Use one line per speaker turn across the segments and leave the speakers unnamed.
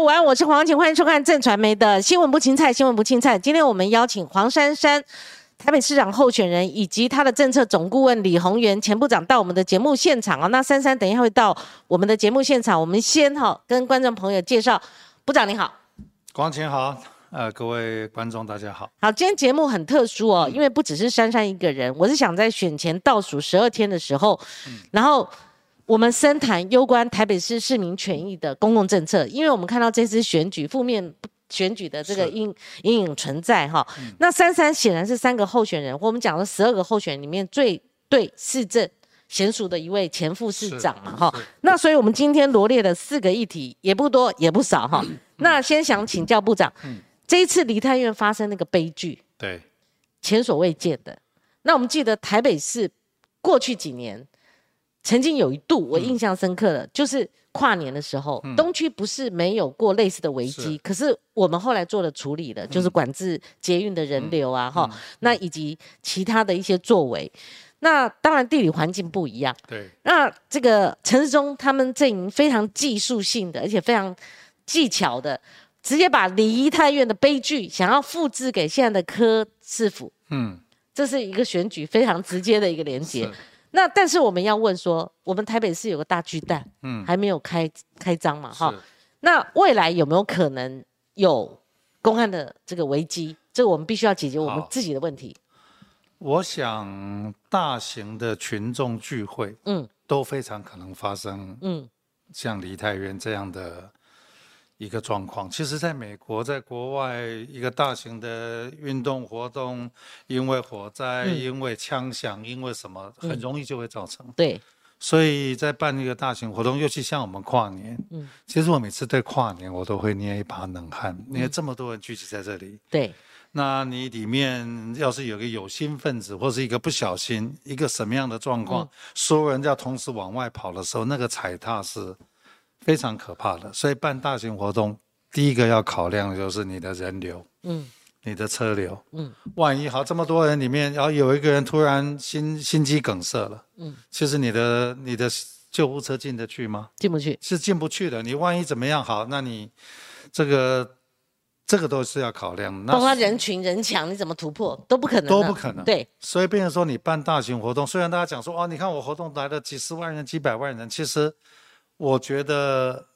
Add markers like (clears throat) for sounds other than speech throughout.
午安，我是黄晴，欢迎收看正传媒的新闻不青菜，新闻不青菜。今天我们邀请黄珊珊，台北市长候选人，以及他的政策总顾问李宏源前部长到我们的节目现场啊。那珊珊等一下会到我们的节目现场，我们先哈跟观众朋友介绍，部长你好，
光晴好，呃，各位观众大家好。
好，今天节目很特殊哦，因为不只是珊珊一个人，我是想在选前倒数十二天的时候，然后。我们深谈攸关台北市市民权益的公共政策，因为我们看到这次选举负面选举的这个阴阴影存在哈。那三三显然是三个候选人，我们讲了十二个候选人里面最对市政娴熟的一位前副市长嘛哈。那所以我们今天罗列的四个议题也不多也不少哈。那先想请教部长，这一次梨泰院发生那个悲剧，
对，
前所未见的。那我们记得台北市过去几年。曾经有一度，我印象深刻的，就是跨年的时候，东区不是没有过类似的危机，可是我们后来做了处理的，就是管制捷运的人流啊，哈，那以及其他的一些作为。那当然地理环境不一样，
对。
那这个陈世忠他们阵营非常技术性的，而且非常技巧的，直接把礼仪太院的悲剧想要复制给现在的柯师傅，嗯，这是一个选举非常直接的一个连接。那但是我们要问说，我们台北市有个大巨蛋，嗯，还没有开开张嘛，哈。那未来有没有可能有公安的这个危机？这个我们必须要解决我们自己的问题。
我想大型的群众聚会，嗯，都非常可能发生，嗯，像梨泰院这样的。一个状况，其实在美国，在国外，一个大型的运动活动，因为火灾，因为枪响，因为什么，很容易就会造成。
对，
所以在办一个大型活动，尤其像我们跨年，嗯，其实我每次对跨年，我都会捏一把冷汗，因为这么多人聚集在这里。
对，
那你里面要是有个有心分子，或是一个不小心，一个什么样的状况，所有人要同时往外跑的时候，那个踩踏是。非常可怕的，所以办大型活动，第一个要考量的就是你的人流，嗯，你的车流，嗯，万一好这么多人里面，然后有一个人突然心心肌梗塞了，嗯，其实你的你的救护车进得去吗？
进不去，
是进不去的。你万一怎么样好，那你这个这个都是要考量。
包括人群人墙，你怎么突破都不可能，
都不可能。
对，
所以变成说你办大型活动，虽然大家讲说哦，你看我活动来了几十万人、几百万人，其实。我觉得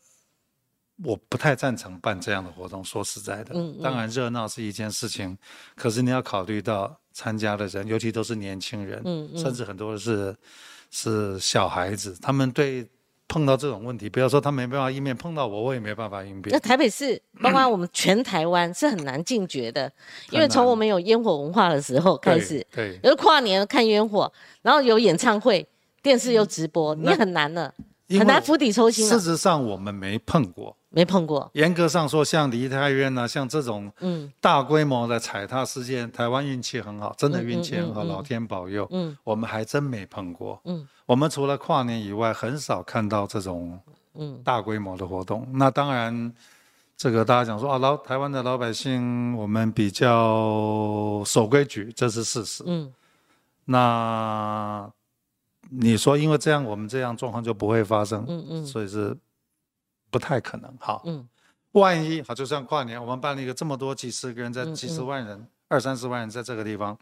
我不太赞成办这样的活动。说实在的，当然热闹是一件事情，可是你要考虑到参加的人，尤其都是年轻人，甚至很多是是小孩子，他们对碰到这种问题，不要说他没办法应变，碰到我我也没办法应变。
那台北市，包括我们全台湾是很难禁绝的，(coughs) 因为从我们有烟火文化的时候开始，
对，
有跨年看烟火，然后有演唱会，电视又直播，你很难了。很难釜底抽薪。
事实上，我们没碰过，
没碰过。
严格上说，像梨泰院啊，像这种嗯大规模的踩踏事件，台湾运气很好，真的运气很好，老天保佑。嗯，我们还真没碰过。嗯，我们除了跨年以外，很少看到这种嗯大规模的活动。那当然，这个大家讲说啊，老台湾的老百姓，我们比较守规矩，这是事实。嗯，那。你说，因为这样，我们这样状况就不会发生，嗯嗯，所以是不太可能。哈，嗯，万一好，就像跨年，我们办了一个这么多几十个人，在几十万人、二三十万人在这个地方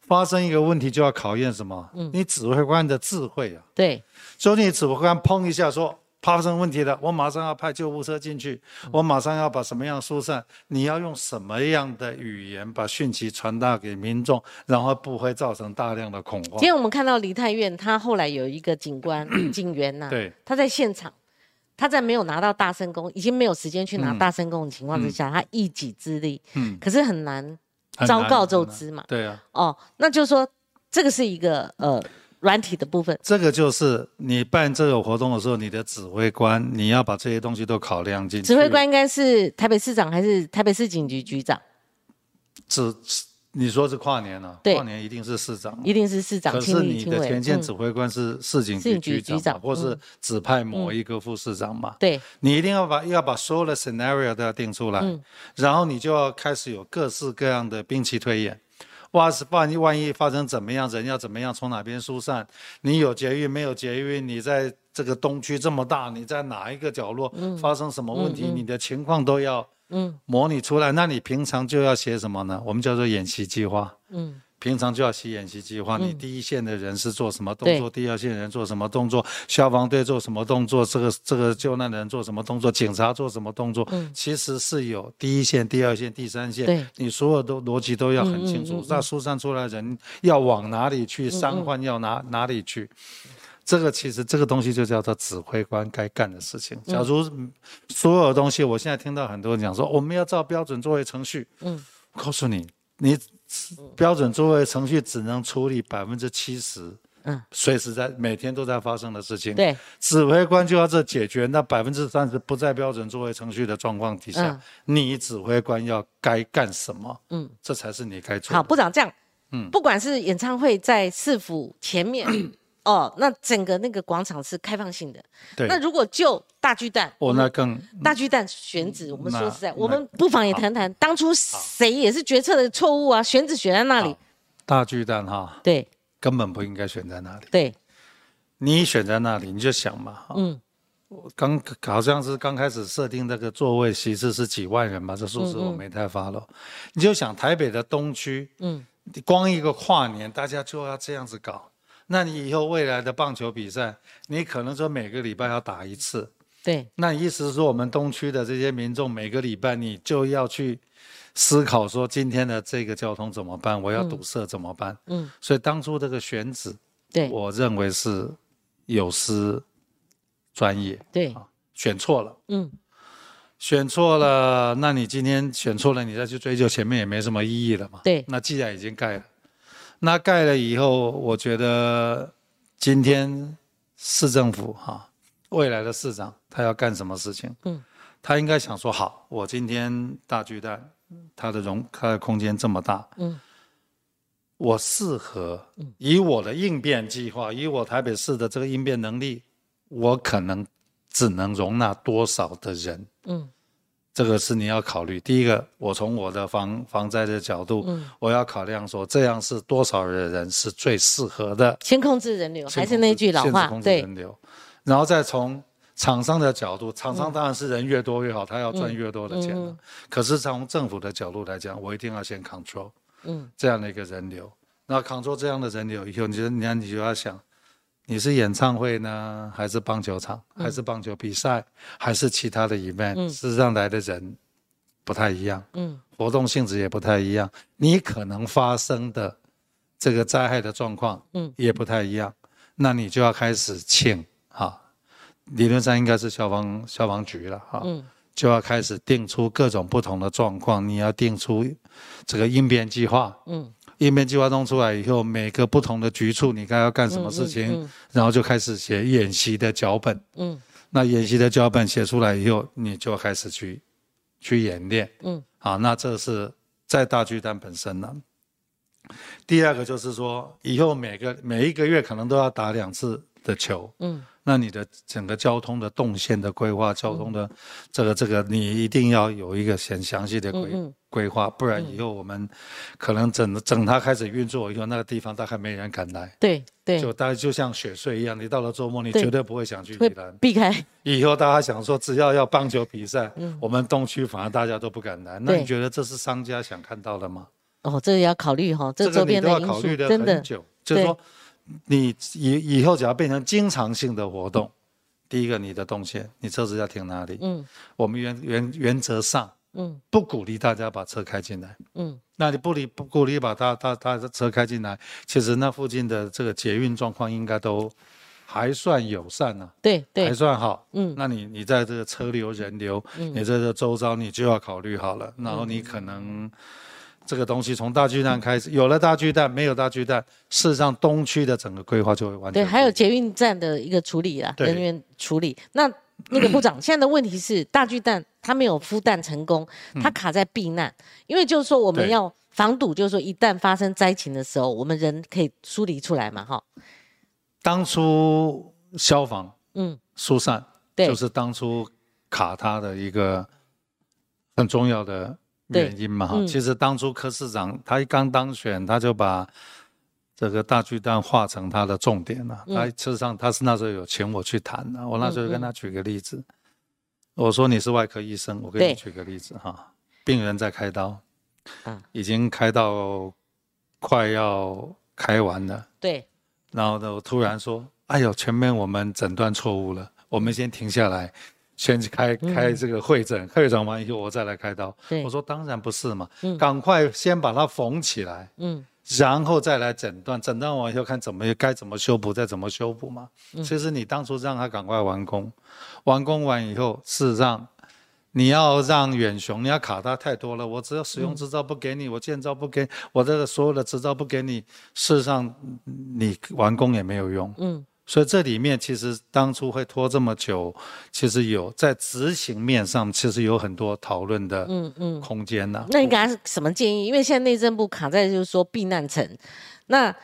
发生一个问题，就要考验什么？嗯，你指挥官的智慧啊。
对，
所以你指挥官砰一下说。发生问题了，我马上要派救护车进去，我马上要把什么样疏散？你要用什么样的语言把讯息传达给民众，然后不会造成大量的恐慌？
今天我们看到梨泰院，他后来有一个警官 (clears throat) 警员呐，
对，
他在现场，他在没有拿到大声公，已经没有时间去拿大声公的情况之下，他一己之力，嗯，可是很难昭告奏之嘛，
对啊，哦，
那就是说这个是一个呃。软体的部分，
这个就是你办这个活动的时候，你的指挥官你要把这些东西都考量进去。
指挥官应该是台北市长还是台北市警局局长？
指你说是跨年了，跨年一定是市长，
一定是市长。
可是你的前线指挥官是市警局局长，或是指派某一个副市长嘛？
对，
你一定要把要把所有的 scenario 都要定出来，然后你就要开始有各式各样的兵器推演。哇，是万一万一发生怎么样，人要怎么样从哪边疏散？你有捷运没有捷运？你在这个东区这么大，你在哪一个角落发生什么问题？你的情况都要模拟出来。那你平常就要写什么呢？我们叫做演习计划。嗯。平常就要写演习计划，你第一线的人是做什么动作，第二线人做什么动作，消防队做什么动作，这个这个救难的人做什么动作，警察做什么动作，其实是有第一线、第二线、第三线，你所有的逻辑都要很清楚。那疏散出来人要往哪里去，伤患要哪哪里去，这个其实这个东西就叫做指挥官该干的事情。假如所有东西，我现在听到很多人讲说我们要照标准作业程序，嗯，告诉你，你。标准作业程序只能处理百分之七十，嗯，随时在每天都在发生的事情。
对，
指挥官就要这解决那百分之三十不在标准作业程序的状况底下，你指挥官要该干什么？嗯，这才是你该做。
好，部长这样，嗯，不管是演唱会在市府前面。哦，那整个那个广场是开放性的。
对。
那如果就大巨蛋，
哦，那更
大巨蛋选址，我们说实在，我们不妨也谈谈当初谁也是决策的错误啊？选址选在那里。
大巨蛋哈。
对。
根本不应该选在那里。
对。
你选在那里，你就想嘛，嗯，我刚好像是刚开始设定那个座位席次是几万人吧，这数字我没太发了。你就想台北的东区，嗯，光一个跨年，大家就要这样子搞。那你以后未来的棒球比赛，你可能说每个礼拜要打一次，
对。
那意思是说，我们东区的这些民众每个礼拜你就要去思考说，今天的这个交通怎么办？我要堵塞怎么办？嗯。所以当初这个选址，
对，
我认为是有失专业，
对，
选错了，嗯，选错了，那你今天选错了，你再去追究前面也没什么意义了嘛？
对。
那既然已经盖了。那盖了以后，我觉得今天市政府哈，未来的市长他要干什么事情？嗯，他应该想说好，我今天大巨蛋，它的容它的空间这么大，嗯，我适合以我的应变计划，以我台北市的这个应变能力，我可能只能容纳多少的人？嗯。这个是你要考虑。第一个，我从我的防防灾的角度，我要考量说，这样是多少的人是最适合的。
先控制人流，还是那句老话，
对。人流，然后再从厂商的角度，厂商当然是人越多越好，他要赚越多的钱。可是从政府的角度来讲，我一定要先 control，嗯，这样的一个人流。那 control 这样的人流以后，你就你看你就要想。你是演唱会呢，还是棒球场，还是棒球比赛，还是其他的 event？事实上来的人不太一样，嗯，活动性质也不太一样，你可能发生的这个灾害的状况，嗯，也不太一样。那你就要开始请哈，理论上应该是消防消防局了哈，嗯，就要开始定出各种不同的状况，你要定出这个应变计划，嗯。应变计划弄出来以后，每个不同的局处你该要干什么事情，然后就开始写演习的脚本。嗯，那演习的脚本写出来以后，你就开始去去演练。嗯，好，那这是在大巨蛋本身了。第二个就是说，以后每个每一个月可能都要打两次的球。嗯。那你的整个交通的动线的规划，交通的这个这个，你一定要有一个很详细的规规划，不然以后我们可能整整它开始运作以后，那个地方大概没人敢来。
对对，
就大概就像雪隧一样，你到了周末，你绝对不会想去宜兰，
避开。
以后大家想说，只要要棒球比赛，我们东区反而大家都不敢来。那你觉得这是商家想看到的吗？
哦，这个要考虑哈，这周边的因素真的，
就是说。你以以后只要变成经常性的活动，第一个你的动线，你车子要停哪里？嗯，我们原原原则上，嗯，不鼓励大家把车开进来。嗯，那你不理不鼓励把他他他的车开进来，其实那附近的这个捷运状况应该都还算友善呢。
对对，
还算好。嗯，那你你在这个车流人流，嗯你在这周遭你就要考虑好了，然后你可能。这个东西从大巨蛋开始，有了大巨蛋，没有大巨蛋，事实上东区的整个规划就会完全
对，还有捷运站的一个处理啊，人员处理。那那个部长，现在的问题是大巨蛋它没有孵蛋成功，它卡在避难，因为就是说我们要防堵，就是说一旦发生灾情的时候，我们人可以疏离出来嘛，哈。
当初消防嗯疏散，对，就是当初卡它的一个很重要的。原因嘛。其实当初柯市长他一刚当选，他就把这个大巨蛋化成他的重点了。他事实上他是那时候有请我去谈的，我那时候跟他举个例子，我说你是外科医生，我给你举个例子哈，病人在开刀，已经开到快要开完了，
对，
然后呢，我突然说，哎呦，前面我们诊断错误了，我们先停下来。先去开开这个会诊，会诊完以后我再来开刀。我说当然不是嘛，赶快先把它缝起来，嗯，然后再来诊断，诊断完以后看怎么该怎么修补，再怎么修补嘛。其实你当初让他赶快完工，完工完以后，事实上你要让远雄，你要卡他太多了。我只要使用执照不给你，我建造不给我这个所有的执照不给你，事实上你完工也没有用。嗯。所以这里面其实当初会拖这么久，其实有在执行面上其实有很多讨论的嗯嗯空间呢。
那你给他什么建议？因为现在内政部卡在就是说避难层，那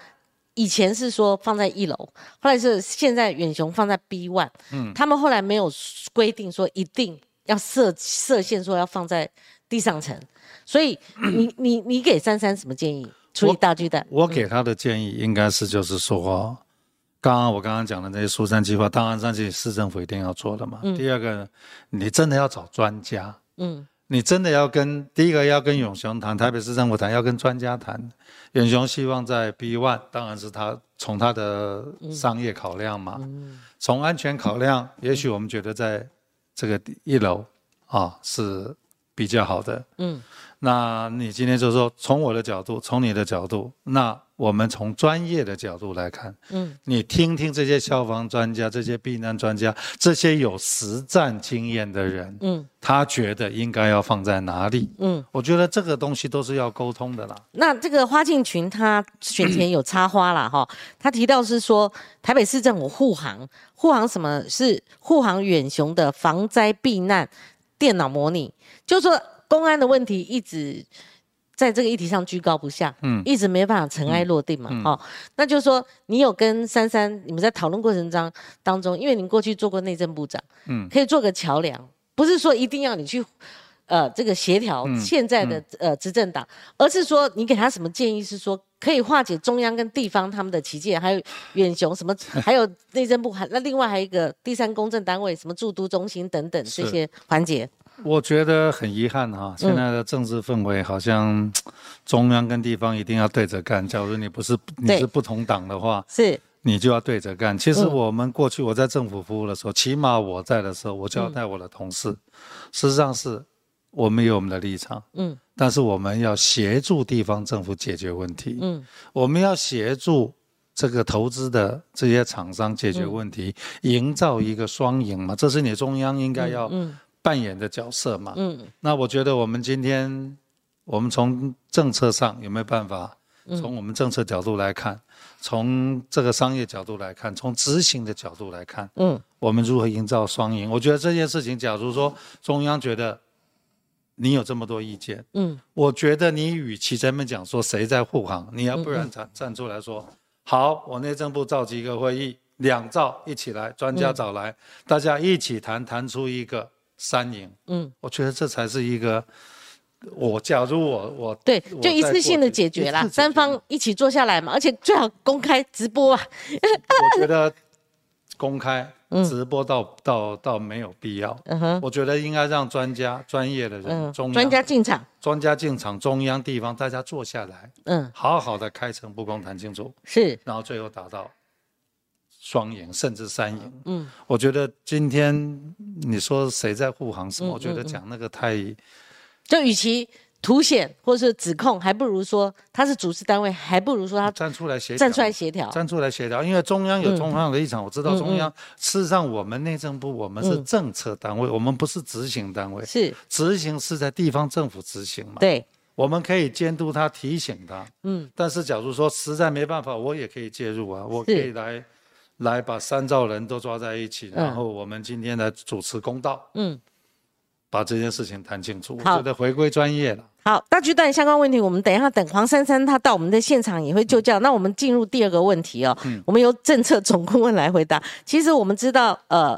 以前是说放在一楼，后来是现在远雄放在 B one，嗯，他们后来没有规定说一定要设设限说要放在地上层，所以你 (clears throat) 你你给珊珊什么建议处理大巨蛋？
我给他的建议应该是就是说。刚刚我刚刚讲的那些疏散计划，当然这些市政府一定要做的嘛。第二个，你真的要找专家。嗯。你真的要跟第一个要跟永雄谈，台北市政府谈，要跟专家谈。永雄希望在 B one，当然是他从他的商业考量嘛。嗯。从安全考量，也许我们觉得在这个一楼啊是比较好的。嗯。那你今天就说，从我的角度，从你的角度，那。我们从专业的角度来看，嗯，你听听这些消防专家、这些避难专家、这些有实战经验的人，嗯，他觉得应该要放在哪里？嗯，我觉得这个东西都是要沟通的啦。
那这个花敬群他选前有插花了哈，他提到是说台北市政府护航，护航什么是护航远雄的防灾避难电脑模拟，就说公安的问题一直。在这个议题上居高不下，嗯，一直没办法尘埃落定嘛，哦，那就是说你有跟珊珊，你们在讨论过程当当中，因为您过去做过内政部长，嗯，可以做个桥梁，不是说一定要你去，呃，这个协调现在的呃执政党，而是说你给他什么建议，是说可以化解中央跟地方他们的旗舰，还有远雄什么，还有内政部还那另外还有一个第三公正单位什么驻都中心等等这些环节。
我觉得很遗憾哈，现在的政治氛围好像 (tsk) 中央跟地方一定要对着干。假如你不是你是不同党的话，
是。
你就要对着干。其实我们过去我在政府服务的时候，起码我在的时候，我交代我的同事，事实上是我们有我们的立场，嗯，但是我们要协助地方政府解决问题，嗯，我们要协助这个投资的这些厂商解决问题，营造一个双赢嘛，这是你中央应该要。扮演的角色嘛，嗯，那我觉得我们今天，我们从政策上有没有办法？从我们政策角度来看，从这个商业角度来看，从执行的角度来看，嗯，我们如何营造双赢？我觉得这件事情，假如说中央觉得你有这么多意见，嗯，我觉得你与其咱们讲说谁在护航，你要不然站站出来说，好，我内政部召集一个会议，两兆一起来，专家找来，大家一起谈，谈出一个。三赢，嗯，我觉得这才是一个，我假如我我
对，就一次性的解决啦，三方一起坐下来嘛，而且最好公开直播啊。(laughs)
我觉得公开直播倒倒倒没有必要，嗯哼，我觉得应该让专家专业的人，中
专家进场，
专家进场，中央地方大家坐下来，嗯，好好的开诚布公谈清楚，
是，
然后最后达到。双赢甚至三赢，嗯，我觉得今天你说谁在护航什么？我觉得讲那个太，
就与其凸显或是指控，还不如说他是主持单位，还不如说他
站出来协
站出来协调，
站出来协调。因为中央有中央的立场，我知道中央。事实上，我们内政部我们是政策单位，我们不是执行单位。
是
执行是在地方政府执行嘛？
对，
我们可以监督他，提醒他。嗯，但是假如说实在没办法，我也可以介入啊，我可以来。来把三兆人都抓在一起，然后我们今天来主持公道，嗯，把这件事情谈清楚。我觉得回归专业了。
好，大巨蛋相关问题，我们等一下等黄珊珊她到我们的现场也会就教。那我们进入第二个问题哦，我们由政策总顾问来回答。其实我们知道，呃，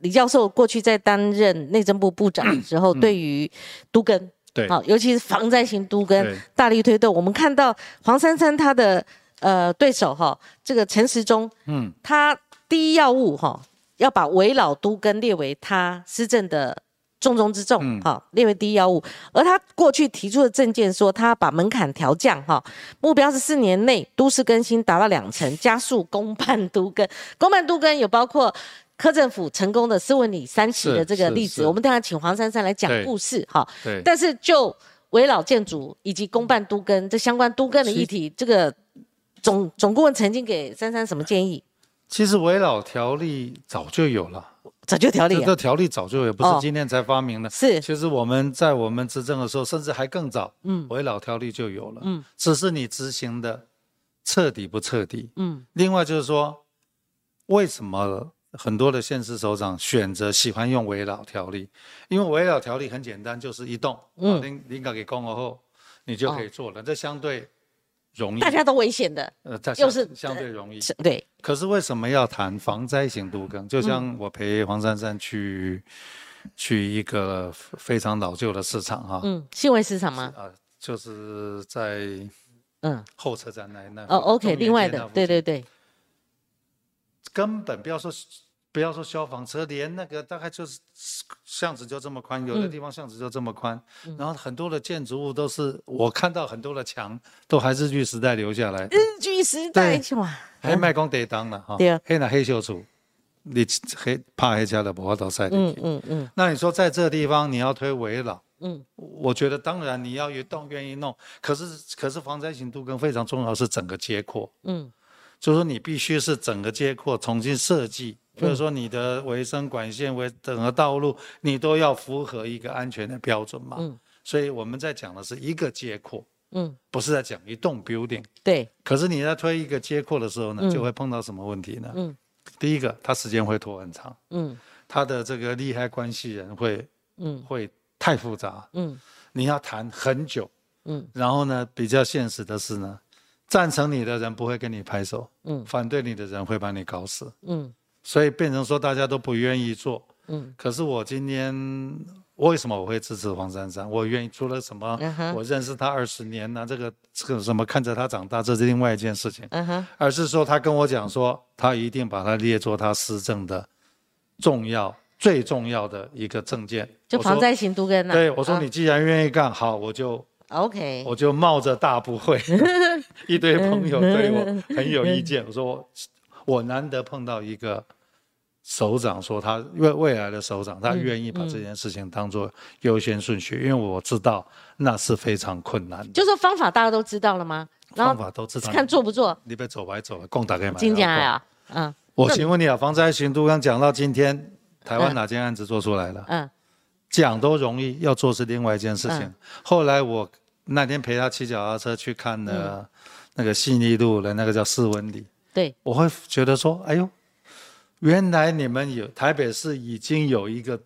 李教授过去在担任内政部部长的时候，对于都根
对，
好，尤其是防灾型都跟大力推动。我们看到黄珊珊她的呃对手哈，这个陈时中，
嗯，
他第一要务哈，要把围老都跟列为他施政的重中之重，
嗯
哈、列为第一要务。而他过去提出的政见说，他把门槛调降，哈，目标是四年内都市更新达到两成，加速公办都更。(laughs) 公办都更有包括。柯政府成功的斯文里三期的这个例子，我们等一下请黄珊珊来讲故事哈。
对，
但是就围老建筑以及公办都更这相关都更的议题，这个总总顾问曾经给珊珊什么建议？
其实围老条例早就有了，
早就调理了，
这个条例早就有，不
哦。
是今天才发明的。
是。
其实我们在我们执政的时候，甚至还更早，嗯，围老条例就有了，
嗯，
只是你执行的彻底不彻底。
嗯。
另外就是说，为什么很多的县市首长选择喜欢用围老条例？因为围老条例很简单，就是一动，
嗯。
领领导给公了后，你就可以做了，这相对容易，
大家都危险的，
呃，它
又是
相相对容易。
对，
可是为什么要谈防灾型都更？就像我陪黄珊珊去、去一个非常老旧的市场哈，
嗯，新闻市场吗？
啊，就是在
嗯，
候车站那那
哦，OK，另外的对对对，
根本不要说不要说消防车，连那个大概就是巷子就这么宽，有的
嗯。
地方巷子就这么宽，然后很多的建筑物都是我看到很多的墙都还是日据时代留下来，
日据时代哇，
还卖光地当了哈，
对。啊
黑那黑秀楚，你黑怕黑家的不要到赛
嗯
里去。
嗯嗯。
那你说在这地方你要推围老，
嗯，
我觉得当然你要有动愿意弄，可是可是防灾型都更非常重要是整个街廓，
嗯。
就是说你必须是整个街廓重新设计，比如说你的卫生管线、维整个道路，你都要符合一个安全的标准嘛。
嗯
所以我们在讲的是一个街廓，
嗯，
不是在讲一栋 building。
对，
可是你在推一个街廓的时候呢，就会碰到什么问题呢？
嗯
第一个，它时间会拖很长，
嗯
它的这个利害关系人会
嗯
会太复杂，
嗯
你要谈很久。
嗯
然后呢，比较现实的是呢，赞成你的人不会跟你拍手，
嗯
反对你的人会把你搞死，
嗯
所以变成说大家都不愿意做。
嗯
可是我今天为什么我会支持黄珊珊？我愿意除了什么
嗯，
我认识他二十年呢、这个这个什么看着他长大，这是另外一件事情，
嗯哼，
而是说他跟我讲说，他一定把它列作他施政的重要、最重要的一个证件。
就防灾型都跟啊，
对，我说
啊
你既然愿意干，好，我就
OK，
我就冒着大不会，(laughs) 一堆朋友对我 (laughs) 很有意见。我说我我难得碰到一个首长，说他未未来的首长，他愿意把这件事情当做优先顺序，因为我知道那是非常困难的。
就说方法大家都知道了吗？
方法都知道，
看做不做，
你别走白走了，共打给买。
金家呀，嗯
我请问你啊，防灾巡都刚讲到今天，台湾哪件案子做出来了？
嗯
讲都容易，要做是另外一件事情。
嗯
后来我那天陪他骑脚踏车去看
嗯
了那个细腻路的那个叫四文里，
对，
我会觉得说，哎呦，原来你们有台北市已经有一个。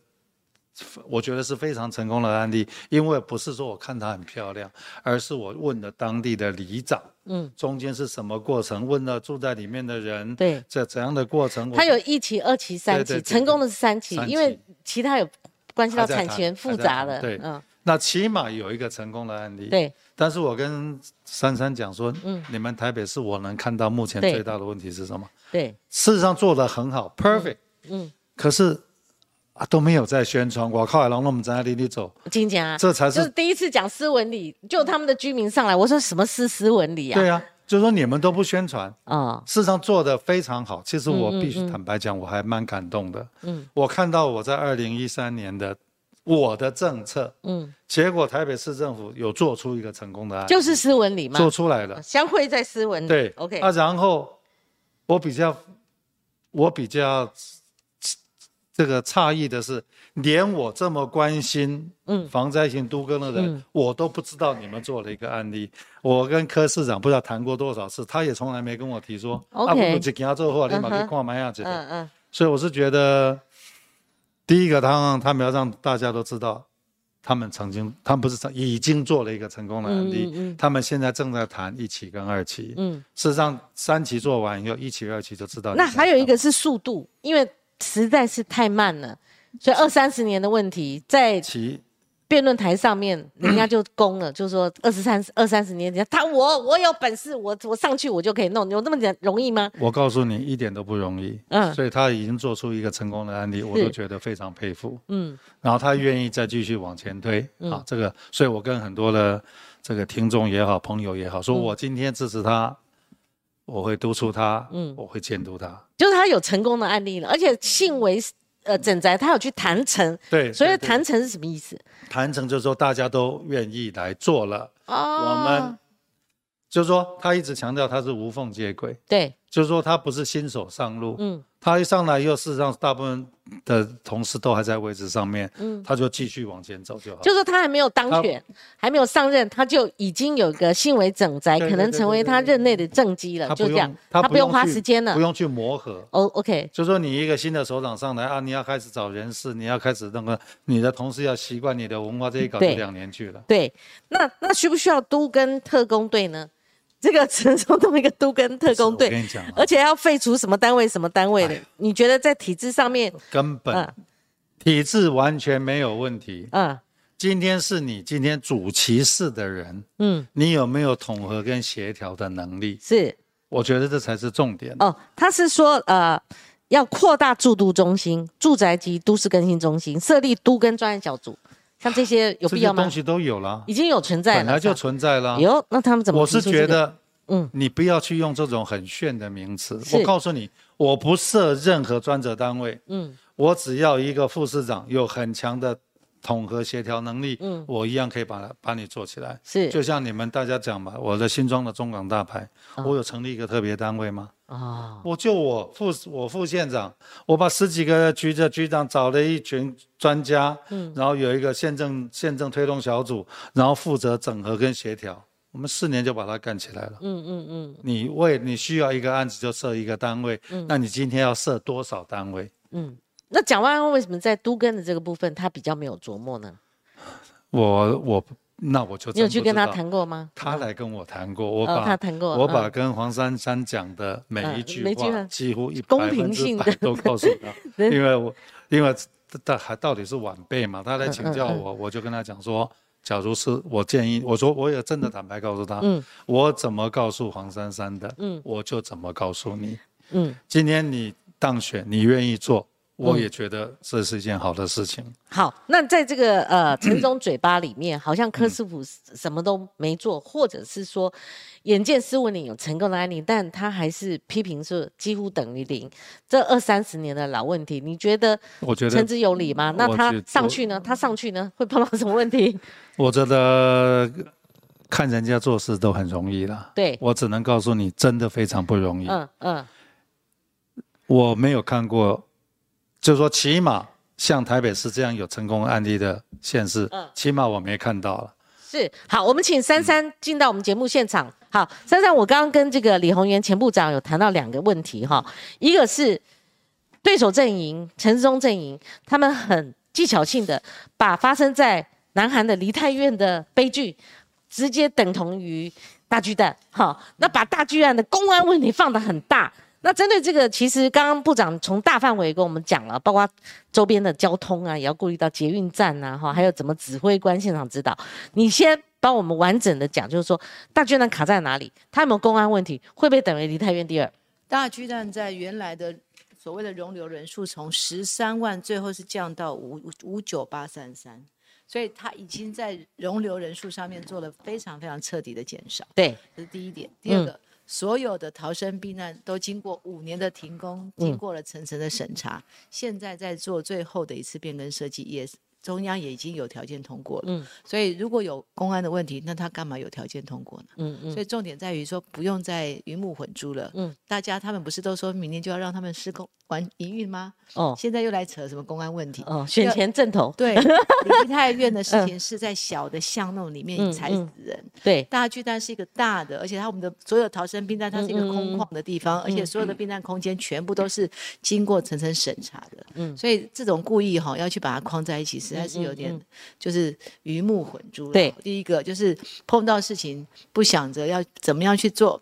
我觉得是非常成功的案例，因为不是说我看它很漂亮，而是我问了当地的里长，
嗯
中间是什么过程，问了住在里面的人，
对。
这怎样的过程，我
它有一期、二期、三期，成功的是三期，因为其他有关系到产权复杂的，
对
嗯，
那起码有一个成功的案例。
对，
但是我跟珊珊讲说，嗯，你们台北市我能看到目前最大的问题是什么？
对，
事实上做的很好，perfect，
嗯，
可是啊都没有在宣传，我靠，让我们在那里里走，
金家，
这才
就是是第一次讲斯文里，就他们的居民上来，我说什么是斯文里啊？
对啊，就是说你们都不宣传，
啊，
事实上做的非常好。其实我必须坦白讲，我还蛮感动的。
嗯
我看到我在二零一三年的我的政策，
嗯，
结果台北市政府有做出一个成功的案例，
就是斯文里嘛，
做出来了。
相会在斯文里，
对
，OK，
啊，然后我比较我比较这个诧异的是，连我这么关心
嗯。
防灾型都更的人，
嗯。
我都不知道你们做了一个案例。我跟柯市长不知道谈过多少次，他也从来没跟我提说
OK
啊，不如就给他做货，立马
嗯哼。
去看买下去。
嗯嗯。
所以我是觉得，第一个他他们要让大家都知道。他们曾经，他们不是曾已经做了一个成功的案例，
嗯嗯嗯
他们现在正在谈一期跟二期。
嗯，
事实上，三期做完以后，一期、二期就知道。
那还有一个是速度，因为实在是太慢了，所以二三十年的问题，在
期，
辩论台上面，人家就攻了，就说二十三、二三十年前，他我我有本事，我我上去我就可以弄，有那么简容易吗？
我告诉你，一点都不容易。嗯，所以他已经做出一个成功的案例，我都觉得非常佩服。嗯，然后他愿意再继续往前推啊，这个，所以我跟很多的这个听众也好，朋友也好，说我今天支持他，我会督促他，嗯，我会监督他，
就是他有成功的案例了，而且信为。呃，整宅他有去谈成，
对，
所以谈成是什么意思？
谈成就是说大家都愿意来做了，我们。就是说，他一直强调他是无缝接轨，
对，
就是说他不是新手上路，嗯，他一上来以后，事实上大部分的同事都还在位置上面，嗯，他就继续往前走就好。
就说他还没有当选，还没有上任，他就已经有个信为整宅，可能成为他任内的政绩了，就这样，他不用花时间了，
不用去磨合。
哦，OK，
就说你一个新的首长上来啊，你要开始找人事，你要开始那个你的同事要习惯你的文化，这一搞就两年去了。
对，那那需不需要都跟特工队呢？这个陈松东一个都跟特工队跟你讲，而且要废除什么单位什么单位的？你觉得在体制上面
根本体制完全没有问题。嗯，今天是你今天主歧视的人，嗯，你有没有统合跟协调的能力？
是，
我觉得这才是重点。
哦，他是说呃，要扩大住都中心、住宅及都市更新中心，设立都跟专案小组。像这些有必要吗？
东西都有了，
已经有存在，
本来就存在了。
有，那他们怎么？
我是觉得，嗯，你不要去用这种很炫的名词。我告诉你，我不设任何专责单位，嗯，我只要一个副市长有很强的统合协调能力，嗯，我一样可以把它把你做起来。
是，
就像你们大家讲嘛，我的新装的中港大牌，我有成立一个特别单位吗？啊！我就我副我副县长，我把十几个局的局长找了一群专家，嗯，然后有一个县政县政推动小组，然后负责整合跟协调，我们四年就把它干起来了。嗯嗯嗯。你为你需要一个案子就设一个单位，嗯，那你今天要设多少单位？嗯，
那蒋万安为什么在都根的这个部分他比较没有琢磨呢？(laughs)
我我。那我就
你有去跟他谈过吗？
他来跟我谈过，我把
他谈过，
我把跟黄珊珊讲的每一句话，几乎一百分之百都告诉他，(laughs) 因为我因为他还到底是晚辈嘛，他来请教我，我就跟他讲说，假如是我建议，我说我也真的坦白告诉他，嗯，我怎么告诉黄珊珊的，嗯，我就怎么告诉你，嗯，今天你当选，你愿意做。我也觉得这是一件好的事情。
好，那在这个呃陈总嘴巴里面，好像柯师傅什么都没做，或者是说眼见斯文岭有成功的案例，但他还是批评是几乎等于零，这二三十年的老问题，你觉得？
我觉得
陈之有理吗？那他上去呢？他上去呢会碰到什么问题？
我觉得看人家做事都很容易了。
对，
我只能告诉你，真的非常不容易。嗯嗯，我没有看过。就是说，起码像台北市这样有成功案例的县市，嗯，起码我没看到了。
是好，我们请珊珊进到我们节目现场。好，珊珊，我刚刚跟这个李宏源前部长有谈到两个问题哈，一个是对手阵营陈志忠阵营，他们很技巧性的把发生在南韩的梨泰院的悲剧，直接等同于大巨蛋，好，那把大巨蛋的公安问题放得很大。那针对这个，其实刚刚部长从大范围跟我们讲了，包括周边的交通啊，也要顾虑到捷运站呐，哈，还有怎么指挥官现场指导。你先帮我们完整的讲，就是说大巨蛋卡在哪里，它有没有公安问题，会不会等于梨泰院第二？
大巨蛋在原来的所谓的容留人数从十三万，最后是降到五五九八三三，所以它已经在容留人数上面做了非常非常彻底的减少。
对，
这是第一点。第二个。所有的逃生避难都经过五年的停工，经过了层层的审查，现在在做最后的一次变更设计，也中央也已经有条件通过了。嗯，所以如果有公安的问题，那他干嘛有条件通过呢？嗯嗯。所以重点在于说，不用再鱼目混珠了。嗯，大家他们不是都说明年就要让他们施工？完营运吗？哦，现在又来扯什么公安问题？哦，
选前正头。(laughs)
对，梨泰院的事情是在小的巷弄里面踩死人。
对，
大巨蛋是一个大的，而且它我们的所有逃生避难，它是一个空旷的地方，而且所有的避难空间全部都是经过层层审查的。嗯，所以这种故意哈要去把它框在一起，实在是有点就是鱼目混珠。
对，
第一个就是碰到事情不想着要怎么样去做。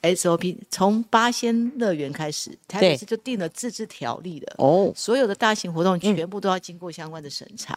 SOP 从八仙乐园开始，台北市就定了自治条例的哦，所有的大型活动全部都要经过相关的审查。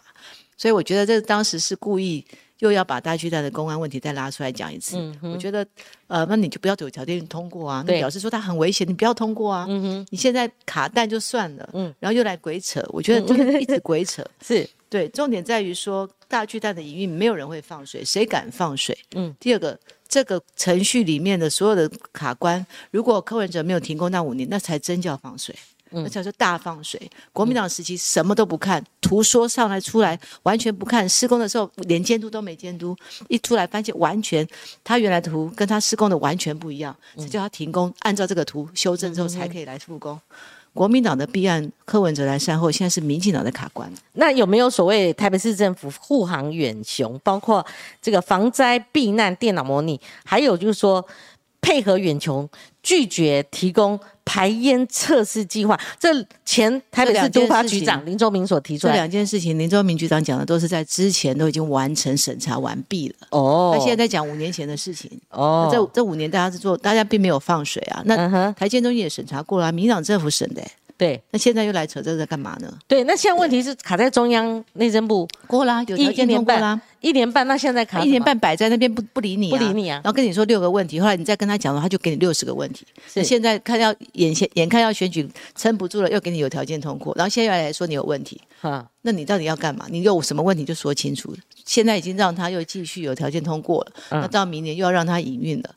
所以我觉得这当时是故意又要把大巨蛋的公安问题再拉出来讲一次。我觉得，呃，那你就不要有条件通过啊，那表示说它很危险，你不要通过啊。嗯你现在卡蛋就算了，然后又来鬼扯，我觉得就是一直 (laughs) 鬼扯。
是
对，重点在于说大巨蛋的营运没有人会放水，谁敢放水？嗯，第二个。这个程序里面的所有的卡关，如果柯文哲没有停工那五年，那才真叫放水，那才是大放水。国民党时期什么都不看，图说上来出来完全不看，施工的时候连监督都没监督，一出来发现完全他原来图跟他施工的完全不一样，才叫他停工，按照这个图修正之后才可以来复工。国民党的弊案，柯文哲来善后，现在是民进党的卡关。
那有没有所谓台北市政府护航远雄，包括这个防灾避难电脑模拟，还有就是说配合远雄拒绝提供？排烟测试计划，这前台北市都发局长林周明所提出来
这两件事情，林周明局长讲的都是在之前都已经完成审查完毕了。哦，他现在在讲五年前的事情。哦，这这五年大家是做，大家并没有放水啊。那台建中也审查过了，民党政府审的。
对，
那现在又来扯这个干嘛呢？
对，那现在问题是卡在中央内政部
过啦，有条件通过啦，
一年半，那现在卡
一年半摆在那边不不理你，
不理你啊，
然后跟你说六个问题，后来你再跟他讲了，他就给你六十个问题。是，现在看要眼前眼看要选举撑不住了，又给你有条件通过，然后现在又来说你有问题，哈，那你到底要干嘛？你有什么问题就说清楚。现在已经让他又继续有条件通过了，那到明年又要让他营运了，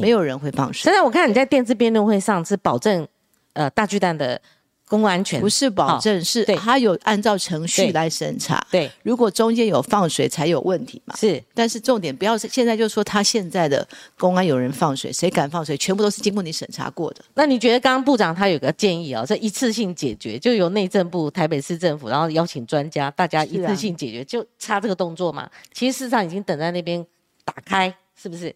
没有人会放手。
现在我看你在电视辩论会上是保证呃大巨蛋的。公共安全
不是保证，是他有按照程序来审查。
对，
如果中间有放水才有问题嘛。
是，
但是重点不要是现在就说他现在的公安有人放水，谁敢放水，全部都是经过你审查过的。
那你觉得刚刚部长他有个建议哦，这一次性解决，就由内政部、台北市政府，然后邀请专家，大家一次性解决，就差这个动作嘛？其实市场已经等在那边打开，是不是？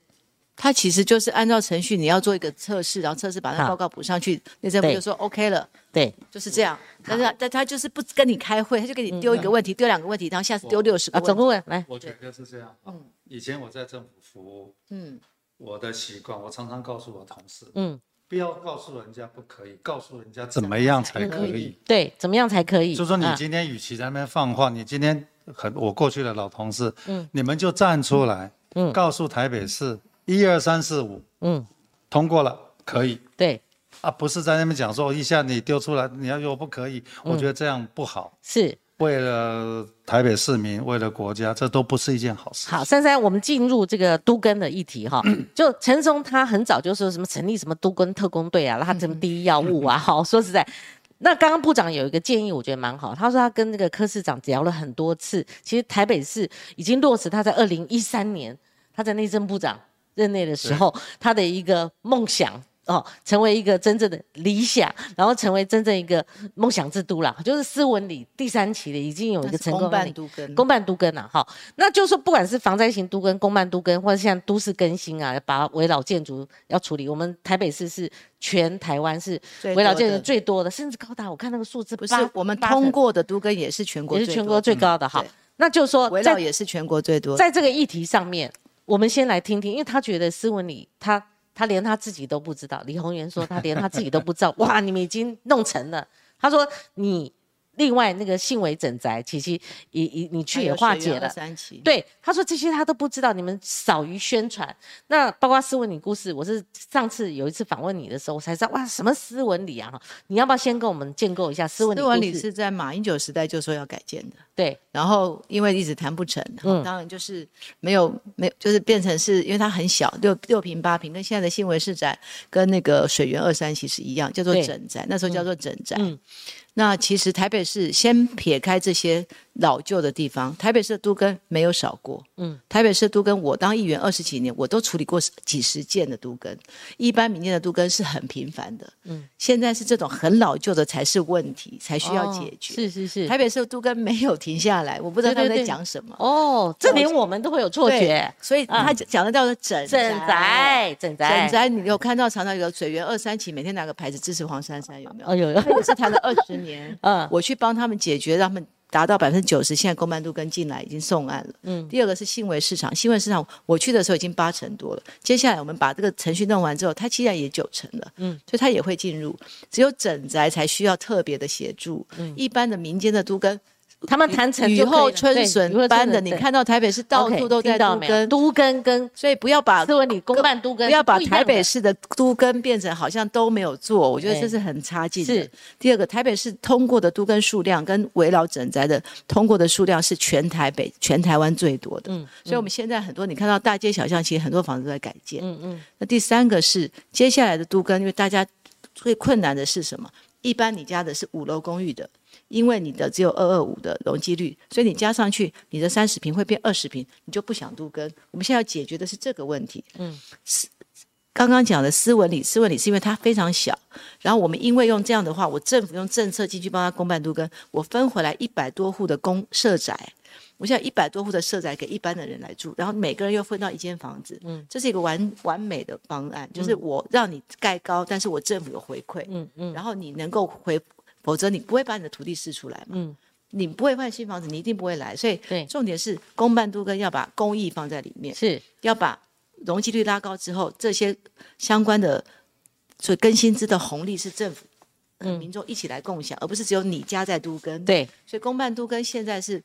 他其实就是按照程序，你要做一个测试，然后测试把那报告补上去，内政部就说 OK 了。
对，
就是这样。但是，但他就是不跟你开会，他就给你丢一个问题，丢两个问题，然后下次丢六十个。啊，
总顾问来。
我觉得是这样。嗯，以前我在政府服务，嗯，我的习惯，我常常告诉我同事，嗯，不要告诉人家不可以，告诉人家怎么样才可以。
对，怎么样才可以？
就说你今天与其在那边放话，你今天很我过去的老同事，嗯，你们就站出来，嗯，告诉台北市一二三四五，嗯，通过了，可以。
对。
啊，不是在那边讲说一下你丢出来，你要说不可以，我觉得这样不好。
是
为了台北市民，为了国家，这都不是一件好事。
好，珊珊，我们进入这个都根的议题哈。(clears throat) 就陈松他很早就说什么成立什么都根特工队啊，他什么第一要务啊。好，(laughs) 说实在，那刚刚部长有一个建议，我觉得蛮好。他说他跟那个柯市长聊了很多次，其实台北市已经落实他在二零一三年他在内政部长任内的时候他的一个梦想。哦，成为一个真正的理想，然后成为真正一个梦想之都了，就是斯文里第三期的已经有一个成功公
办都根，
公办都根了哈。那就是说，不管是防灾型都根、公办都根，或者像都市更新啊，把围老建筑要处理，我们台北市是全台湾是围老建筑最多的，甚至高达我看那个数字
不是我们通过的都跟也是全国
也是全国最高的哈。那就是说，
围老也是全国最多。
在这个议题上面，我们先来听听，因为他觉得斯文里他。他连他自己都不知道，李宏源说他连他自己都不知道。哇，你们已经弄成了。他说你。另外那个信维整宅，其实也也你去也化解了。对，他说这些他都不知道，你们少于宣传。那包括斯文里故事，我是上次有一次访问你的时候，我才知道哇，什么斯文里啊？你要不要先跟我们建构一下斯文里？斯
文里是在马英九时代就说要改建的。
对，
然后因为一直谈不成，嗯，当然就是没有没有，就是变成是因为它很小，六六平八平，跟现在的信维市宅跟那个水源二三期是一样，叫做整宅，那时候叫做整宅。那其实台北市先撇开这些。老旧的地方，台北市的都根没有少过。嗯，台北市的都根，我当议员二十几年，我都处理过几十件的都根。一般民间的都根是很频繁的。嗯，现在是这种很老旧的才是问题，才需要解决。
是是是，
台北市的都根没有停下来，我不知道他在讲什么。
哦，这连我们都会有错觉。
所以他讲的叫做整
整宅整宅
整宅，你有看到常常有水源二三期每天拿个牌子支持黄珊珊有没有？
哦有有，
也是谈了二十年。(laughs) 嗯，我去帮他们解决，让他们。达到百分之九十，现在公办都跟进来已经送案了。嗯，第二个是新闻市场，新闻市场我去的时候已经八成多了。接下来我们把这个程序弄完之后，它既然也九成了。嗯，所以它也会进入。只有整宅才需要特别的协助。嗯，一般的民间的都跟
他们谈成
雨后春笋般的，你看到台北市到处都在
听到没有
都
根，跟
所以不要把
斯文里公办都根
不要把台北市的都根变成好像都没有做，我觉得
对
这是很差劲的
是。
第二个，台北市通过的都根数量跟围绕整宅的通过的数量是全台北、全台湾最多的。
嗯
所以我们现在很多你看到大街小巷，其实很多房子都在改建。
嗯嗯
那第三个是接下来的都根，因为大家最困难的是什么？一般你家的是五楼公寓的，因为你的只有二二五的容积率，所以你加上去，你的三十平会变二十平，你就不想都跟。我们现在要解决的是这个问题。
嗯，
刚刚讲的斯文里，斯文里是因为它非常小，然后我们因为用这样的话，我政府用政策进去帮他公办都跟，我分回来一百多户的公社宅。我现在一百多户的社宅给一般的人来住，然后每个人又分到一间房子，嗯，这是一个完完美的方案，就是我让你盖高，但是我政府有回馈，
嗯嗯
然后你能够回，否则你不会把你的土地试出来嘛，
嗯，
你不会换新房子，你一定不会来，所以
对
重点是公办都跟要把公益放在里面，
是
要把容积率拉高之后，这些相关的所以更新资的红利是政府。跟民众一起来共享，而不是只有你家在都跟。，
嗯对
所以公办都跟现在是，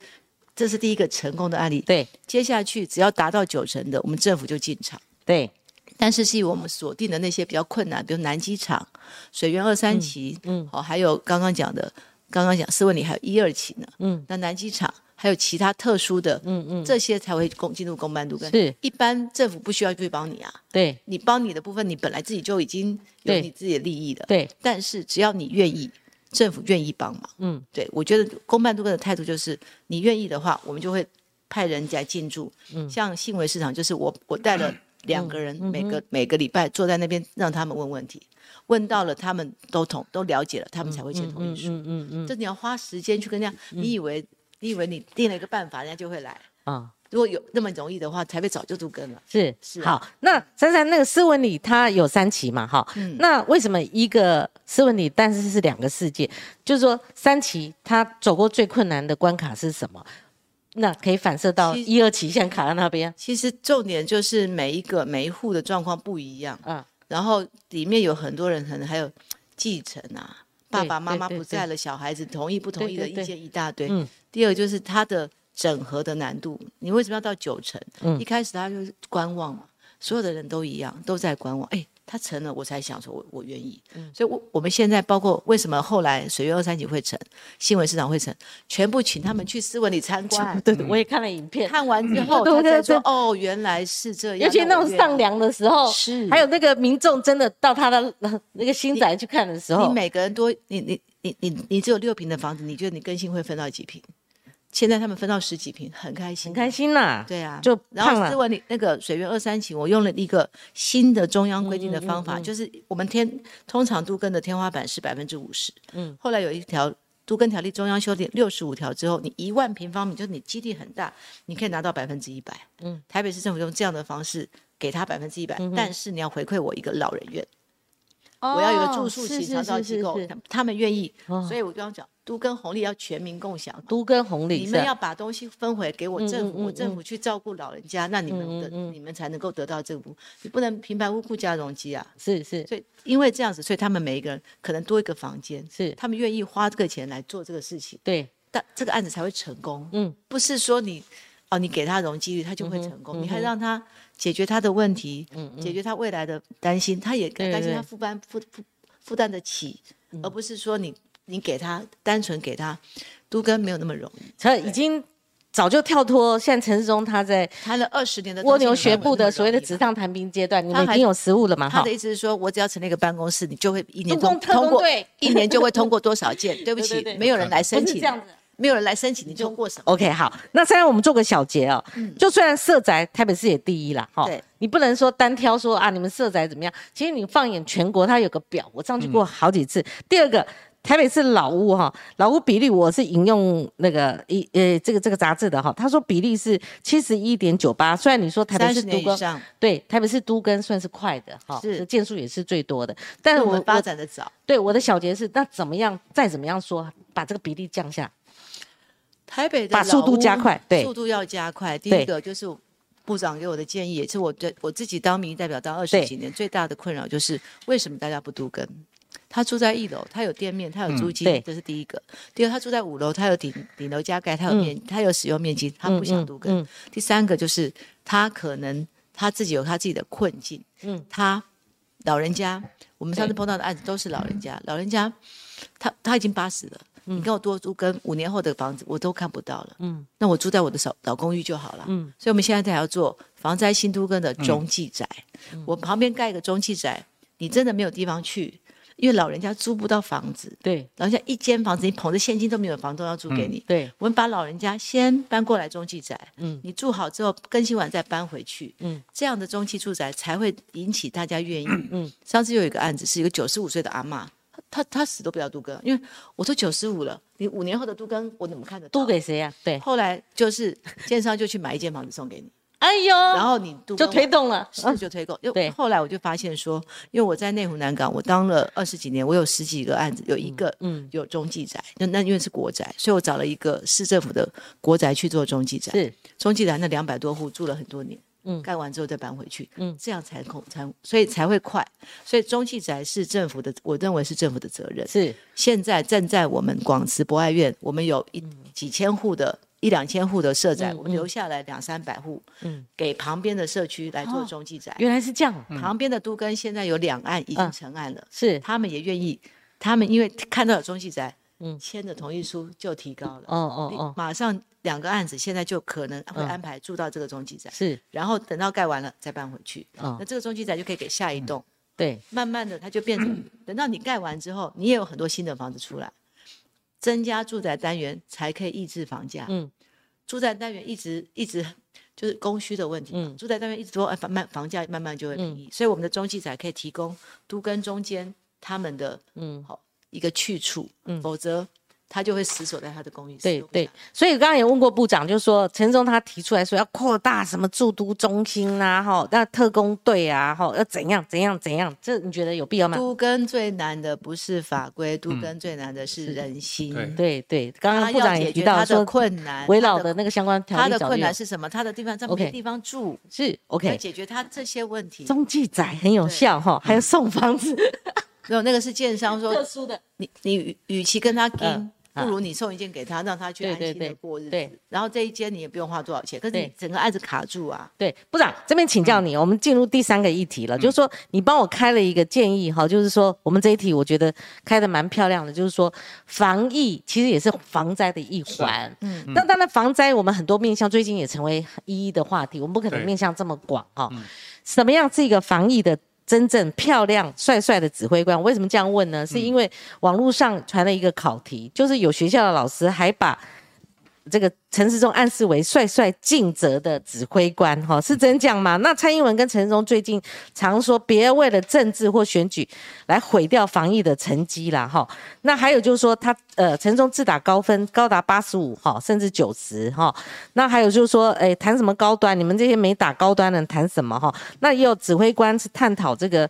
这是第一个成功的案例。
对
接下去只要达到九成的，我们政府就进场。
对
但是是以我们锁定的那些比较困难，比如南机场、水源二三期，嗯，哦，还有刚刚讲的，刚刚讲斯文里还有一二期呢，
嗯，
那南机场还有其他特殊的，
嗯嗯。
这些才会公进入公办度跟。
是。
一般政府不需要去帮你啊，
对。
你帮你的部分，你本来自己就已经有你自己的利益了，
对。
但是只要你愿意，政府愿意帮忙，
嗯，
对我觉得公办度跟的态度就是，你愿意的话，我们就会派人来进驻。嗯，像信维市场，就是我我带了两个人，每个每个礼拜坐在那边让他们问问题，问到了他们都同都了解了，他们才会签同意书。
嗯嗯嗯
这你要花时间去跟人家，你以为你以为你定了一个办法，人家就会来？
啊。
如果有那么容易的话，台北早就都跟了。
是
是啊
好，那珊珊那个斯文里它有三期嘛，哈，
嗯
那为什么一个斯文里，但是是两个世界？就是说三期他走过最困难的关卡是什么？那可以反射到一二期现在卡在那边，
其实重点就是每一个每一户的状况不一样，
嗯，
然后里面有很多人可能还有继承啊，爸爸妈妈不在了，小孩子同意不同意的意见一大堆。
嗯
第二就是它的整合的难度，你为什么要到九成？
嗯
一开始他就是观望嘛，所有的人都一样，都在观望。哎，他成了，我才想说我我愿意。
嗯
所以我，我们现在包括为什么后来水月二三级会成，新闻市场会成，全部请他们去斯文里参观。
对对，我也看了影片，
看完之后，(laughs) 他才说
对
哦，原来是这样。
尤其那种上梁的时候，
是
还有那个民众真的到他的呃那个新宅去看的时候，
你每个人多，你你你你你只有六平的房子，你觉得你更新会分到几平？现在他们分到十几平，很开心，
很开。心呐，
对啊，
就，
然后斯文里那个水源二三期，我用了一个新的中央规定的方
嗯
法，就是我们天通常都跟的天花板是百分之五十，
嗯。
嗯，后来有一条都跟条例中央修订六十五条之后，你一万平方米，就是你基地很大，你可以拿到百分之一百，
嗯。
嗯，台北市政府用这样的方式给他百分之一百，但是你要回馈我一个老人院，我要有一个住宿型长照机构，他他们愿意，
哦。
所以我刚刚讲都跟红利要全民共享。
都跟红利
你们要把东西分回给我政府，
嗯嗯嗯
我政府去照顾老人家，那你们的、你们才能够得到这个补，你不能平白无故加容积啊。
是是。
所以因为这样子，所以他们每一个人可能多一个房间，
是，
他们愿意花这个钱来做这个事情，
对，
但这个案子才会成功。
嗯，
不是说你哦，你给他容积率，他就会成功，你还让他解决他的问题，
嗯嗯。
解决他未来的担心，他也担心他负担负负负担得起，
嗯。
而不是说你你给他单纯给他，都跟没有那么容易。
他已经早就跳脱，现在陈世忠他在
谈了二十年的
蜗牛学部
部
的所谓的纸上谈兵阶段，你们已经有实物了嘛？
他的，意思是说，我只要成立一个办公室，你就会一年通通过一年就会通过多少件？(laughs) 对不起
对对对，
没有人来申请
这，样子。
没有人来申请，你通过什么
？OK，好，那现在我们做个小结哦。就虽然社宅台北市也第一啦，哈，
对，
你不能说单挑说啊，你们社宅怎么样？其实你放眼全国，它有个表，我上去过好几次。第二个，台北市老屋哈，老屋比例我是引用那个一呃这个这个杂志的哈，他说比例是七十一点九八。虽然你说台北市都更对台北市都更算是快的哈，
是
件数也是最多的，但是我
们发展的早。
对我的小结是，那怎么样再怎么样说，把这个比例降下。
台北的
把速度加快对
速度要加快。第一个就是部长给我的建议，也是我对我自己当民意代表当二十
对
几年最大的困扰，就是为什么大家不都跟？他住在一楼，他有店面，他有租金，
对
这是第一个。第二，他住在五楼，他有顶顶楼加盖，他有面，他有使用面积，他不想独耕。第三个就是他可能他自己有他自己的困境，嗯，他老人家，我们上次碰到的案子都是老人家，老人家他他已经八十了。你跟我多租跟五年后的房子，我都看不到了。嗯，那我住在我的小老公寓就好了。嗯，所以我们现在才要做防灾新都跟的中继宅。我旁边盖一个中继宅，你真的没有地方去，因为老人家租不到房子。
对，
老人家一间房子，你捧着现金都没有房东要租给你。
对，
我们把老人家先搬过来中继宅。嗯，你住好之后更新完再搬回去。嗯，这样的中期住宅才会引起大家愿意。嗯，上次有一个案子是一个九十五岁的阿妈。她她死都不要杜根，因为我都九十五了，你五年后的杜根我怎么看得
到？都给谁呀？对，
后来就是建商就去买一间房子送给你，
哎呦，
然后你
就推动了，
是就推动。对，后来我就发现说，因为我在内湖南港，我当了二十几年，我有十几个案子，有一个嗯有中继宅，那那因为是国宅，所以我找了一个市政府的国宅去做中继宅，
是。
中继宅那两百多户住了很多年。嗯，盖完之后再搬回去，嗯，这样才控才，所以才会快。所以中继宅是政府的，我认为是政府的责任。
是。
现在站在我们广慈博爱院，我们有一几千户的一两千户的社宅，我们留下来两三百户，嗯，给旁边的社区来做中继宅。
原来是这样，
旁边的都跟现在有两岸已经成案了，
是。
他们也愿意，他们因为看到有中继宅。嗯，签的同意书就提高了。哦哦哦，马上两个案子现在就可能会安排住到这个中继宅，
是，
然后等到盖完了再搬回去。哦，那这个中继宅就可以给下一栋。
对，
慢慢的它就变成，等到你盖完之后，你也有很多新的房子出来，增加住宅单元才可以抑制房价。嗯，住宅单元一直一直就是供需的问题。嗯，住宅单元一直多，哎，房慢房价慢慢就会便宜。所以我们的中继宅可以提供都跟中间他们的嗯好。一个去处，嗯，否则他就会死守在他的公寓。
对对，所以刚刚也问过部长，就是说陈忠他提出来说要扩大什么驻都中心啊，哈，那特工队啊，哈，要怎样怎样怎样，这你觉得有必要吗？
都跟最难的不是法规，都跟最难的是人心。
对对，刚刚部长也提到说
困难，
围绕的那个相关条
例，他的困难是什么？他的地方上没地方住，
是 OK，
解决他这些问题。
中继仔很有效哈，还有送房子。
没有，那个是建商说
特殊的。
你你与与其跟他跟，不如你送一件给他，让他去安心的过日子。对，然后这一间你也不用花多少钱，可是你整个案子卡住啊。
对，部长这边请教你，我们进入第三个议题了，就是说你帮我开了一个建议哈，就是说我们这一题我觉得开的蛮漂亮的，就是说防疫其实也是防灾的一环。嗯。那当然防灾我们很多面向最近也成为一一的话题，我们不可能面向这么广哈。什么样是一个防疫的？真正漂亮帅帅的指挥官，为什么这样问呢？是因为网络上传了一个考题，就是有学校的老师还把。这个陈时中暗示为帅帅尽责的指挥官，哈，是真讲吗？那蔡英文跟陈时中最近常说，别为了政治或选举来毁掉防疫的成绩啦，哈。那还有就是说，他呃，陈时中自打高分高达八十五，哈，甚至九十，哈。那还有就是说，哎，谈什么高端？你们这些没打高端的谈什么？哈。那也有指挥官是探讨这个。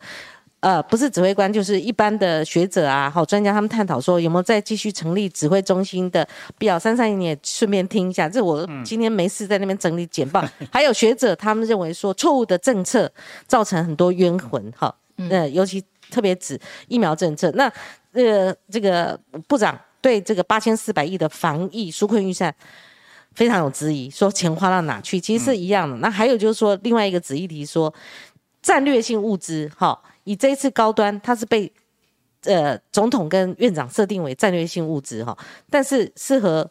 呃，不是指挥官，就是一般的学者啊，好专家，他们探讨说有没有再继续成立指挥中心的必要。珊珊，你也顺便听一下，这我今天没事在那边整理简报。(laughs) 还有学者他们认为说，错误的政策造成很多冤魂，哈，呃，尤其特别指疫苗政策。那呃，这个部长对这个八千四百亿的防疫纾困预算非常有质疑，说钱花到哪去？其实是一样的。那还有就是说，另外一个子议题说战略性物资，哈。以这一次高端，它是被呃总统跟院长设定为战略性物资哈，但是适合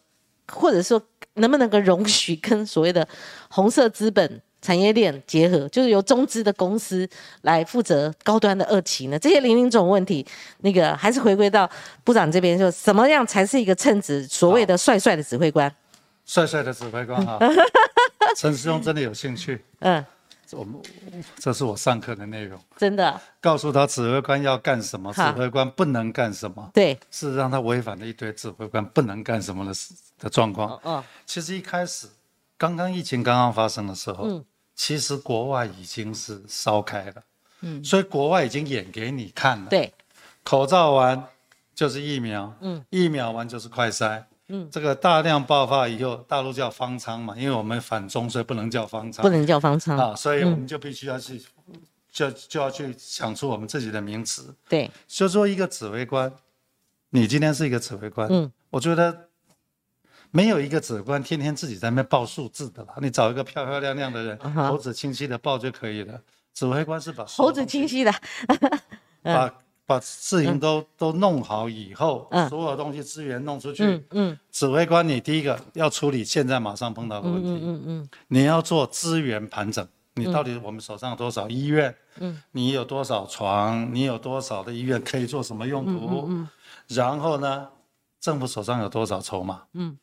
或者说能不能够容许跟所谓的红色资本产业链结合，就是由中资的公司来负责高端的二期呢？这些零零总问题，那个还是回归到部长这边，说什么样才是一个称职所谓的帅帅的指挥官？
帅帅的指挥官哈，(laughs) 陈师兄真的有兴趣？嗯。我们这是我上课的内容，
真的。
告诉他指挥官要干什么，指挥官不能干什么。
对，
是让他违反了一堆指挥官不能干什么的的状况。哦，其实一开始刚刚疫情刚刚发生的时候，嗯，其实国外已经是烧开了，嗯，所以国外已经演给你看了。
对，
口罩完就是疫苗，嗯，疫苗完就是快筛。嗯，这个大量爆发以后，大陆叫方舱嘛，因为我们反中，所以不能叫方舱，
不能叫方舱。
啊，所以我们就必须要去就就要去想出我们自己的名词。
对，
就说一个指挥官，你今天是一个指挥官，
嗯，
我觉得没有一个指挥官天天自己在那边报数字的啦。你找一个漂漂亮亮的人，
嗯哼
口齿清晰的报就可以了。指挥官是把
猴子清晰的，(laughs)
把把事情都、都弄好以后，
嗯
所有东西资源弄出去。
嗯嗯
指挥官，你第一个要处理现在马上碰到的问题，
嗯嗯嗯
你要做资源盘整。你到底我们手上有多少医院？
嗯，
你有多少床？你有多少的医院可以做什么用途？
嗯
然后呢，政府手上有多少筹码？
嗯，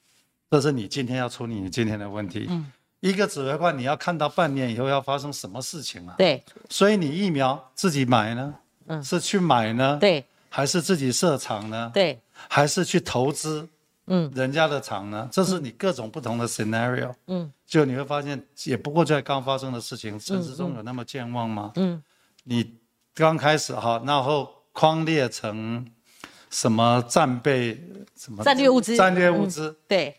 这是你今天要处理你今天的问题。
嗯，
一个指挥官，你要看到半年以后要发生什么事情啊？
对
所以你疫苗自己买呢？
嗯
是去买呢？
对
还是自己设厂呢？
对，
还是去投资
嗯
人家的厂呢？这是你各种不同的 scenario。
嗯
就你会发现，也不过在刚发生的事情，陈世忠有那么健忘吗？
嗯
你刚开始哈，然后框列成什么战备什么
战略物资
战略物资。
对，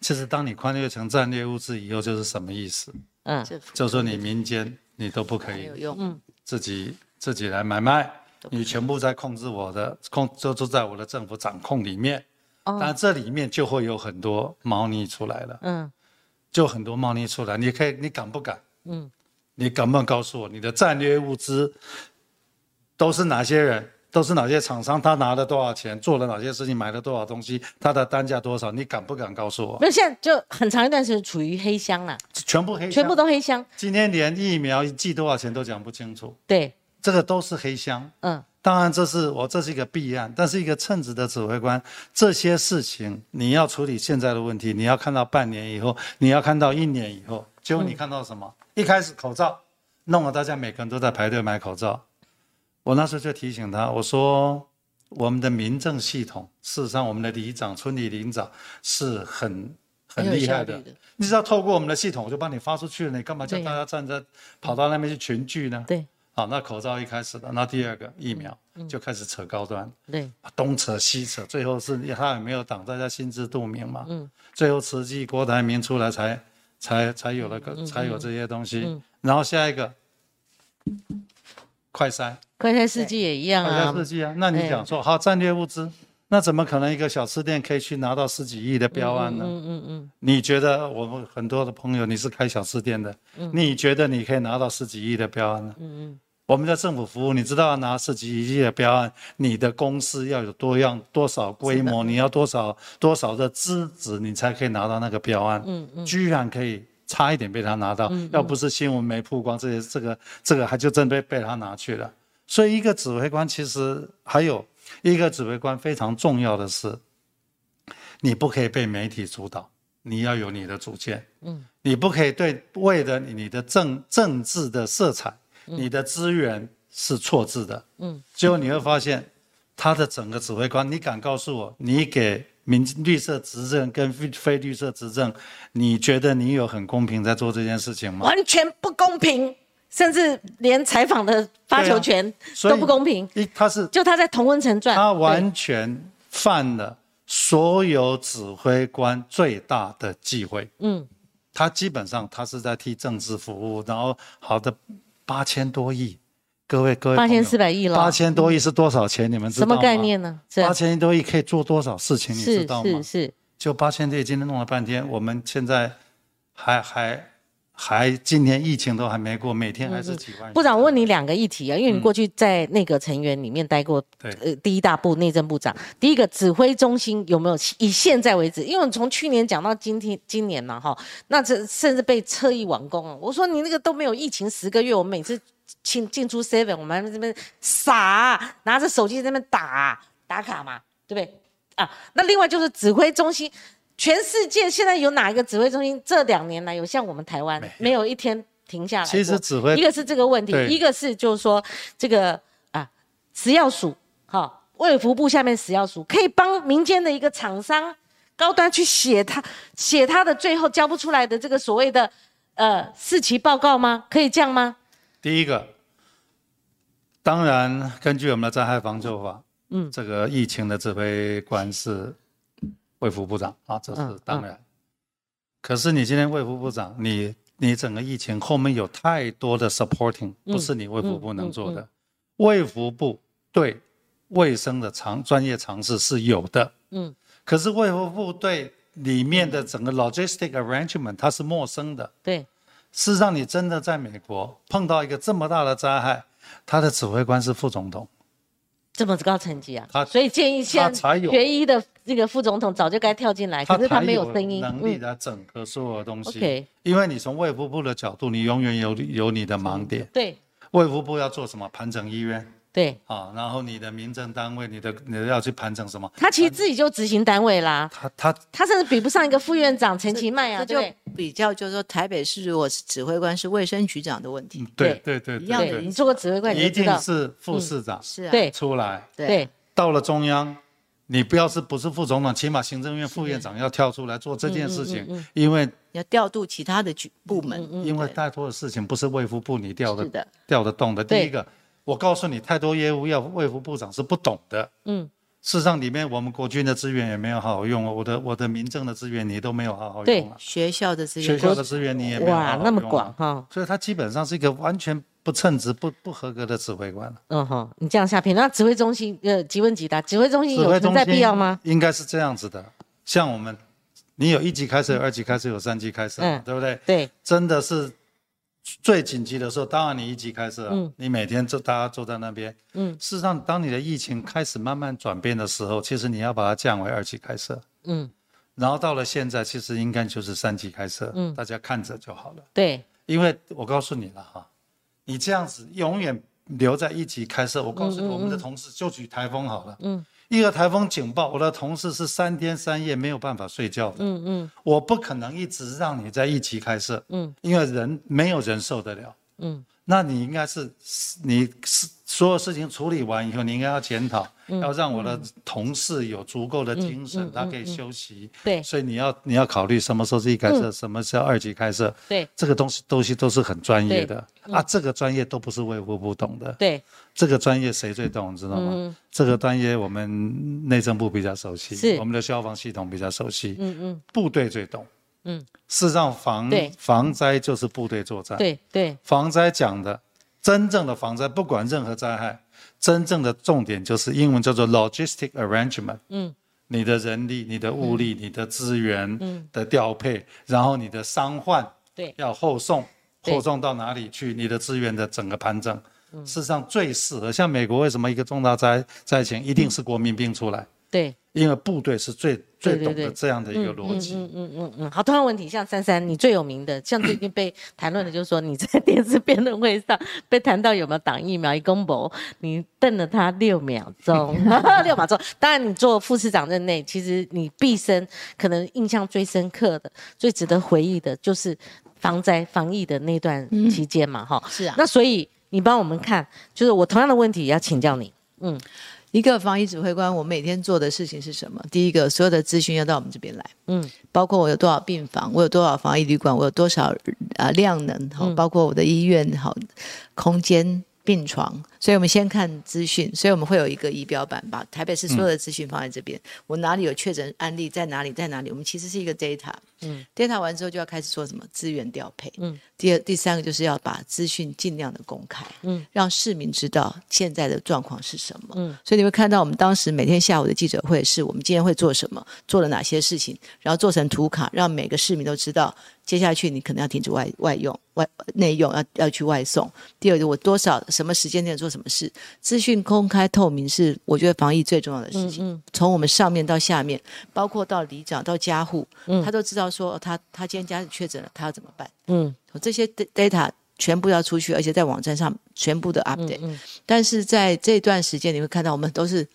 其实当你框列成战略物资以后，就是什么意思？
嗯
就
就说你民间你都不可以
没有用。
自己自己来买卖，你全部在控制我的控，就都在我的政府掌控里面。
哦
但这里面就会有很多猫腻出来了，
嗯
就很多猫腻出来。你可以，你敢不敢？
嗯
你敢不敢告诉我你的战略物资都是哪些人？都是哪些厂商？他拿了多少钱？做了哪些事情？买了多少东西？他的单价多少？你敢不敢告诉我？
那现在就很长一段时间处于黑箱了，
全部黑箱，
全部都黑箱。
今天连疫苗一剂多少钱都讲不清楚，
对，
这个都是黑箱。
嗯
当然，这是我这是一个弊案，但是一个称职的指挥官，这些事情你要处理现在的问题，你要看到半年以后，你要看到一年以后，结果你看到什么？一开始口罩弄了，大家每个人都在排队买口罩。我那时候就提醒他，我说我们的民政系统，事实上我们的里长、村里领长是很很厉害的
的。
你只要透过我们的系统，我就帮你发出去了，你干嘛叫大家站着跑到那边去群聚呢？
对
好，那口罩一开始的，那第二个疫苗就开始扯高端，
对，
东扯西扯，最后是他也没有挡，大家心知肚明嘛。
嗯，
最后慈济、郭台铭出来才才才有了个才有这些东西。
嗯。
然后下一个快筛，
快筛试剂也一样
快
啊
筛，试剂啊，那你讲说好战略物资，那怎么可能一个小吃店可以去拿到十几亿的标案呢？
嗯嗯嗯，
你觉得我们很多的朋友，你是开小吃店的，你觉得你可以拿到十几亿的标案呢？
嗯嗯
我们在政府服务，你知道要拿十几亿的标案，你的公司要有多样多少规模，你要多少多少的资质，你才可以拿到那个标案。
嗯嗯
居然可以差一点被他拿到，要不是新闻没曝光，这些这个这个还就真被被他拿去了。所以一个指挥官其实还有一个指挥官非常重要的是，你不可以被媒体主导，你要有你的主见。
嗯，
你不可以对为了你的政政治的色彩，你的资源是错置的。
嗯，
最后你会发现，他的整个指挥官，你敢告诉我，你给民绿色执政跟非非绿色执政，你觉得你有很公平在做这件事情吗？
完全不公平，甚至连采访的发球权都不公平。
一他是
就他在同温层转，
他完全犯了所有指挥官最大的忌讳。
嗯
他基本上他是在替政治服务，然后好的八千多亿，各位各位
八千四百亿了，
八千多亿是多少钱？你们知道吗？
什么概？念呢？
八千多亿可以做多少事情？你知道吗
是？是，
就八千多亿，今天弄了半天，我们现在还还还今年疫情都还没过，每天还是几万。
部长，我问你两个议题啊，因为你过去在内阁成员里面待过，
对
呃，第一大部内政部长，第一个指挥中心有没有以现在为止？因为从去年讲到今天，今年嘛，哈，那这甚至被侧翼完工啊。我说你那个都没有疫情十个月，我们每次进进出 seven，我们这边傻拿着手机在那边打打卡嘛，对不对？啊，那另外就是指挥中心，全世界现在有哪一个指挥中心这两年来有像我们台湾
没有
一天停下来？
其实指挥
一个是这个问题，一个是就是说这个啊食药署，哈、卫福部下面食药署可以帮民间的一个厂商高端去写他写他的最后交不出来的这个所谓的呃四期报告吗？可以这样吗？
第一个，当然根据我们的灾害防救法，
嗯
这个疫情的指挥官是卫福部长啊，这是
嗯
当然。可是你今天卫福部长，你你整个疫情后面有太多的 supporting，不是你卫福部能做的。卫福部对卫生的常专业常识是有的，嗯，可是卫福部对里面的整个 logistic arrangement 它是陌生的。
对，
事实上，你真的在美国碰到一个这么大的灾害，他的指挥官是副总统。
这么高层级啊！
他
所以建议先学医的这个副总统早就该跳进来，可是他没有声音，
能力来整合所有东西。OK，因为你从卫福部的角度，你永远有有你的盲点。
对，
卫福部要做什么？盘整医院。
对，
啊，然后你的民政单位，你的你要去盘整什么？
他其实自己就执行单位啦。
他他
他甚至比不上一个副院长陈其迈啊，
就比较就是说台北市如果是指挥官是卫生局长的问题。
对对对，一
样的。你做过指挥官，
一定是副市长
是啊，
对
出来
对。
到了中央，你不要是不是副总统，起码行政院副院长要跳出来做这件事情，因为
要调度其他的局部门，
因为太多的事情不是卫福部你调
的
调得动的。第一个。我告诉你，太多业务要卫福部长是不懂的。嗯，事实上里面我们国军的资源也没有好好用，我的我的民政的资源你都没有好好用。
对，
学校的资源，
学校的资源你也没有哇
那么广哈，
所以他基本上是一个完全不称职、不不合格的指挥官
嗯哼，你这样下评，那指挥中心呃，即问即答，指挥中心有存在必要吗？
应该是这样子的，像我们，你有一级开设、二级开设、有三级开设，对不对？
对，
真的是。最紧急的时候，当然你一级开设，你每天就，大家坐在那边。嗯，事实上，当你的疫情开始慢慢转变的时候，其实你要把它降为二级开设。嗯，然后到了现在，其实应该就是三级开设。嗯，大家看着就好了。
对，
因为我告诉你了哈，你这样子永远留在一级开设，我告诉你，我们的同事就举台风好了。嗯。一个台风警报，我的同事是三天三夜没有办法睡觉的。嗯嗯，我不可能一直让你在一级开设。嗯，因为人没有人受得了。嗯。那你应该是，你是所有事情处理完以后，你应该要检讨，要让我的同事有足够的精神，他可以休息。
对，
所以你要你要考虑什么时候是一开设，什么时候二级开设。
对，
这个东西东西都是很专业的啊，这个专业都不是卫福部懂的。
对，
这个专业谁最懂，知道吗？这个专业我们内政部比较熟悉，我们的消防系统比较熟悉。嗯嗯，部队最懂。嗯，事实上防防灾就是部队作战。
对对，
防灾讲的真正的防灾，不管任何灾害，真正的重点就是英文叫做 logistic arrangement。嗯，你的人力、你的物力、你的资源的调配，然后你的伤患
对
要后送，后送到哪里去？你的资源的整个盘整，事实上最适合。像美国为什么一个重大灾灾情一定是国民兵出来？
对，
因为部队是最最懂得这样的一个逻辑。嗯
嗯嗯嗯好，同样问题，像珊珊，你最有名的，像最近被 (coughs) 谈论的，就是说你在电视辩论会上被谈到有没有挡疫苗，一公博，你瞪了他六秒钟，(laughs) 六秒钟。当然，你做副市长任内，其实你毕生可能印象最深刻的、最值得回忆的，就是防灾防疫的那段期间嘛，哈。
是啊。
那所以你帮我们看，就是我同样的问题要请教你，嗯。
一个防疫指挥官，我每天做的事情是什么？第一个，所有的资讯要到我们这边来，嗯，包括我有多少病房，我有多少防疫旅馆，我有多少啊量能，好，包括我的医院好空间。病床，所以我们先看资讯，所以我们会有一个仪表板，把台北市所有的资讯放在这边。我哪里有确诊案例，在哪里，在哪里？我们其实是一个 data，嗯，data 完之后就要开始做什么资源调配，嗯。第二、第三个就是要把资讯尽量的公开，嗯，让市民知道现在的状况是什么，嗯。所以你会看到我们当时每天下午的记者会，是我们今天会做什么，做了哪些事情，然后做成图卡，让每个市民都知道。接下去你可能要停止外外用、外内用，要要去外送。第二个，我多少什么时间点做什么事，资讯公开透明是我觉得防疫最重要的事情。从我们上面到下面，包括到里长到家户，他都知道说他他今天家里确诊了，他要怎么办？嗯，这些 data 全部要出去，而且在网站上全部的 update。但是在这段时间，你会看到我们都是。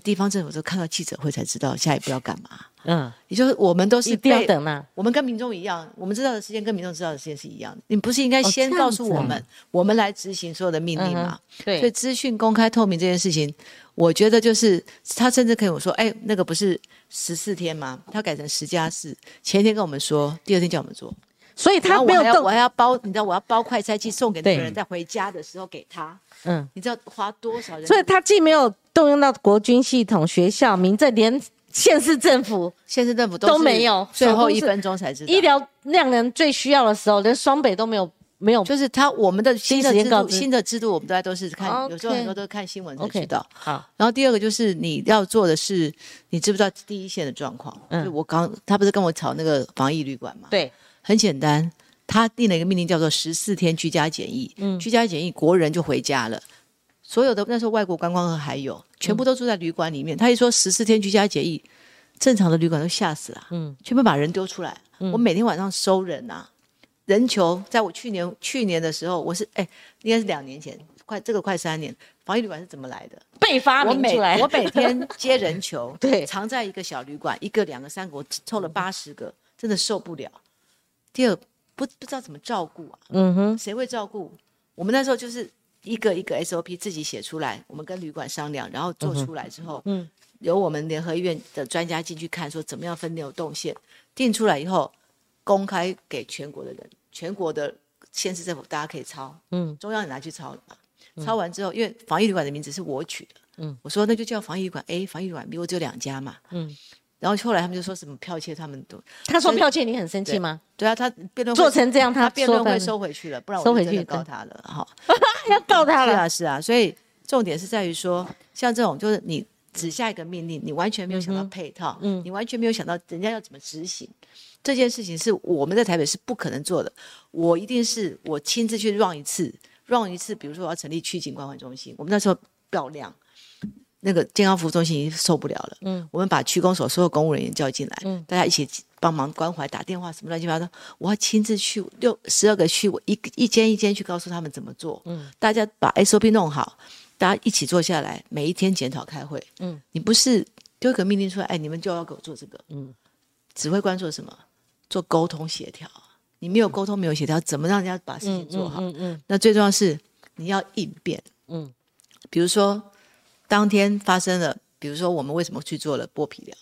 地方政府都看到记者会才知道下一步要干嘛。嗯，也就是我们都是
一定要等嘛。
我们跟民众一样，我们知道的时间跟民众知道的时间是一样的。你不是应该先告诉我们，我们来执行所有的命令吗？
对。
所以资讯公开透明这件事情，我觉得就是他甚至可以我说，哎，那个不是十四天吗？他改成十加四，前一天跟我们说，第二天叫我们做。
所以他没有动，
我还要包，你知道我要包快餐去送给那个人，在回家的时候给他。嗯，你知道花多少人？
所以他既没有动用到国军系统、学校、民政，连县市政府
县市政府
都没有
最后一分钟才知道
医疗量人最需要的时候，连双北都没有没有。
就是他我们的新的制度，新的制度我们大家都是看有时候很多都是看新闻才
OK
知道。
好，
然后第二个就是你要做的是，你知不知道第一线的状况？
嗯
就我刚他不是跟我吵那个防疫旅馆嘛？
对，
很简单，他定了一个命令叫做十四天居家检疫，
嗯
居家检疫国人就回家了。所有的那时候外国观光客还有，全部都住在旅馆里面。他一说十四天居家检疫，正常的旅馆都吓死了，
嗯
全部把人丢出来。我每天晚上收人啊，人球。在我去年去年的时候，我是哎，应该是两年前，快这个快三年，防疫旅馆是怎么来的？
被发明出来。
我每 (laughs) 天接人球，
对
藏在一个小旅馆，一个、两个、三个，我凑了八十个，真的受不了。第二，不不知道怎么照顾啊，
嗯哼，
谁会照顾？我们那时候就是一个一个 SOP 自己写出来，我们跟旅馆商量，然后做出来之后，
嗯
由我们联合医院的专家进去看，说怎么样分流动线，定出来以后，公开给全国的人，全国的县市政府大家可以抄，
嗯。
中央也拿去抄了嘛。抄完之后，因为防疫旅馆的名字是我取的，
嗯。
我说那就叫防疫旅馆 A，防疫旅馆 B，我只有两家嘛，
嗯
然后后来他们就说什么剽窃，他们都
他说剽窃，你很生气吗？
对啊，他辩论会
做成这样，
他辩论会收回去了，不然我
收回去
就真的告他了哈。(laughs)
要告他了。
是啊，是啊，所以重点是在于说，像这种就是你只下一个命令，你完全没有想到配套，
嗯
你完全没有想到人家要怎么执行。这件事情是我们在台北是不可能做的，我一定是我亲自去 run 一次，run 一次，比如说我要成立区警关怀中心，我们那时候爆量。那个健康服务中心已经受不了了，
嗯
我们把区公所所有公务人员叫进来，
嗯
大家一起帮忙关怀、打电话什么乱七八糟，我要亲自去六十二个区，我一个一间一间去告诉他们怎么做，
嗯
大家把 SOP 弄好，大家一起坐下来，每一天检讨开会。
嗯，
你不是丢一个命令出来，哎，你们就要给我做这个。
嗯，
指挥官做什么？做沟通协调。你没有沟通，没有协调，怎么让人家把事情做好？
嗯嗯
那最重要是你要应变。
嗯
比如说，当天发生了，比如说我们为什么去做了剥皮疗？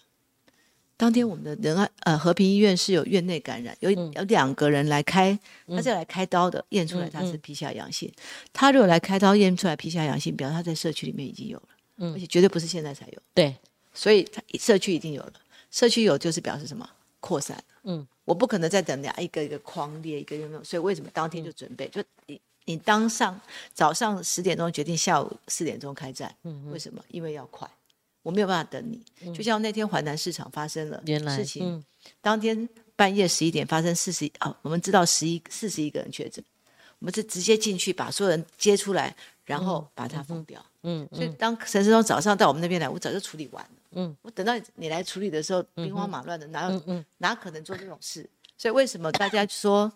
当天我们的仁爱呃和平医院是有院内感染，有
嗯
有两个人来开，他是来开刀的，验出来他是 PCR 阳性。他如果来开刀验出来 PCR 阳性，表示他在社区里面已经有了，
嗯
而且绝对不是现在才有，
对，
所以他社区已经有了。社区有就是表示什么？扩散。
嗯，
我不可能再等两一个一个框列一个一个，所以为什么当天就准备？就你你当上早上十点钟决定下午四点钟开战，
嗯
为什么？因为要快，我没有办法等你。就像那天淮南市场发生了事情，
嗯
当天半夜十一点发生四十啊，我们知道十一四十一个人确诊，我们是直接进去把所有人接出来，然后把它封掉。
嗯
所以当陈世忠早上到我们那边来，我早就处理完了。
嗯，
我等到你来处理的时候，兵荒马乱的，哪有、
嗯嗯
哪可能做这种事？所以为什么大家说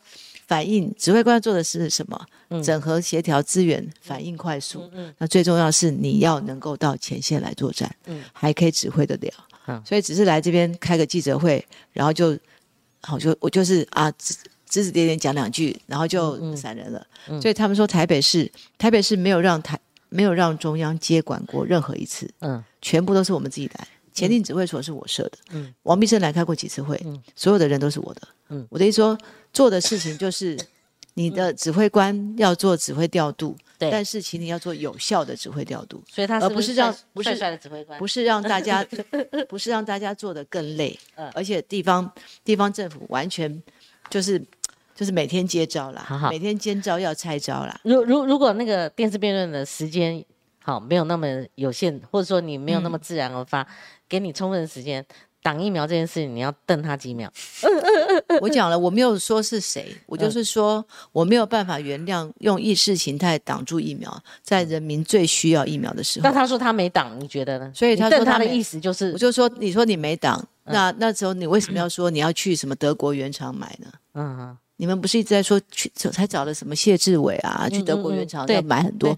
反应指挥官做的是什么？整合协调资源，反应快速。
嗯
那最重要是你要能够到前线来作战，
嗯
还可以指挥得了。
好
所以只是来这边开个记者会，然后就好就我就是啊指指指点点讲两句，然后就散人了。所以他们说台北市台北市没有让台没有让中央接管过任何一次，
嗯
全部都是我们自己来。前定指挥所是我设的，
嗯
王必胜来开过几次会，所有的人都是我的。
嗯
我的意思说，做的事情就是你的指挥官要做指挥调度，
对
但是请你要做有效的指挥调度，
所以他
而不是让
帅
不是
帅帅的指挥官，
不是让大家 (laughs) 不是让大家做的更累，
嗯
而且地方地方政府完全就是就是每天接招啦，
好好
每天接招要拆招啦。
如如如果那个电视辩论的时间好没有那么有限，或者说你没有那么自然而发，给你充分的时间挡疫苗这件事情，你要瞪他几秒。(laughs)
我讲了，我没有说是谁，我
嗯
就是说我没有办法原谅用意识形态挡住疫苗，在人民最需要疫苗的时候。
那他说他没挡，你觉得呢？
所以
瞪他
说他的
意思就是
我，就说，你说你没挡，
嗯
那那时候你为什么要说你要去什么德国原厂买呢？
嗯嗯
你们不是一直在说去才找了什么谢志伟啊，去德国原厂要买很多？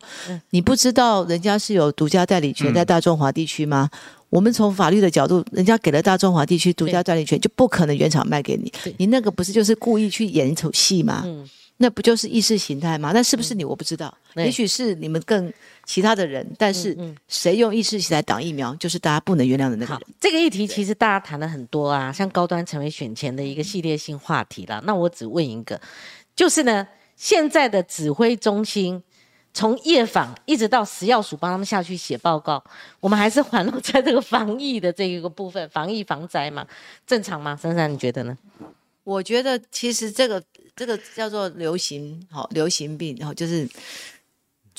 你不知道人家是有独家代理权在大中华地区吗？我们从法律的角度，人家给了大中华地区独家代理权，就不可能原厂卖给你。你那个不是就是故意去演一出戏吗？
嗯
那不就是意识形态吗？那是不是你？我不知道，
对
也许是你们更其他的人，但是
嗯
谁用意识形态挡疫苗，就是大家不能原谅的那个
好
人。，
这个议题其实大家谈了很多啊，像高端成为选前的一个系列性话题啦。那我只问一个，就是呢，现在的指挥中心从夜访一直到食药署帮他们下去写报告，我们还是环绕在这个防疫的这一个部分，防疫防灾嘛，正常吗？珊珊，你觉得呢？
我觉得其实这个这个叫做流行，好流行病，然后就是，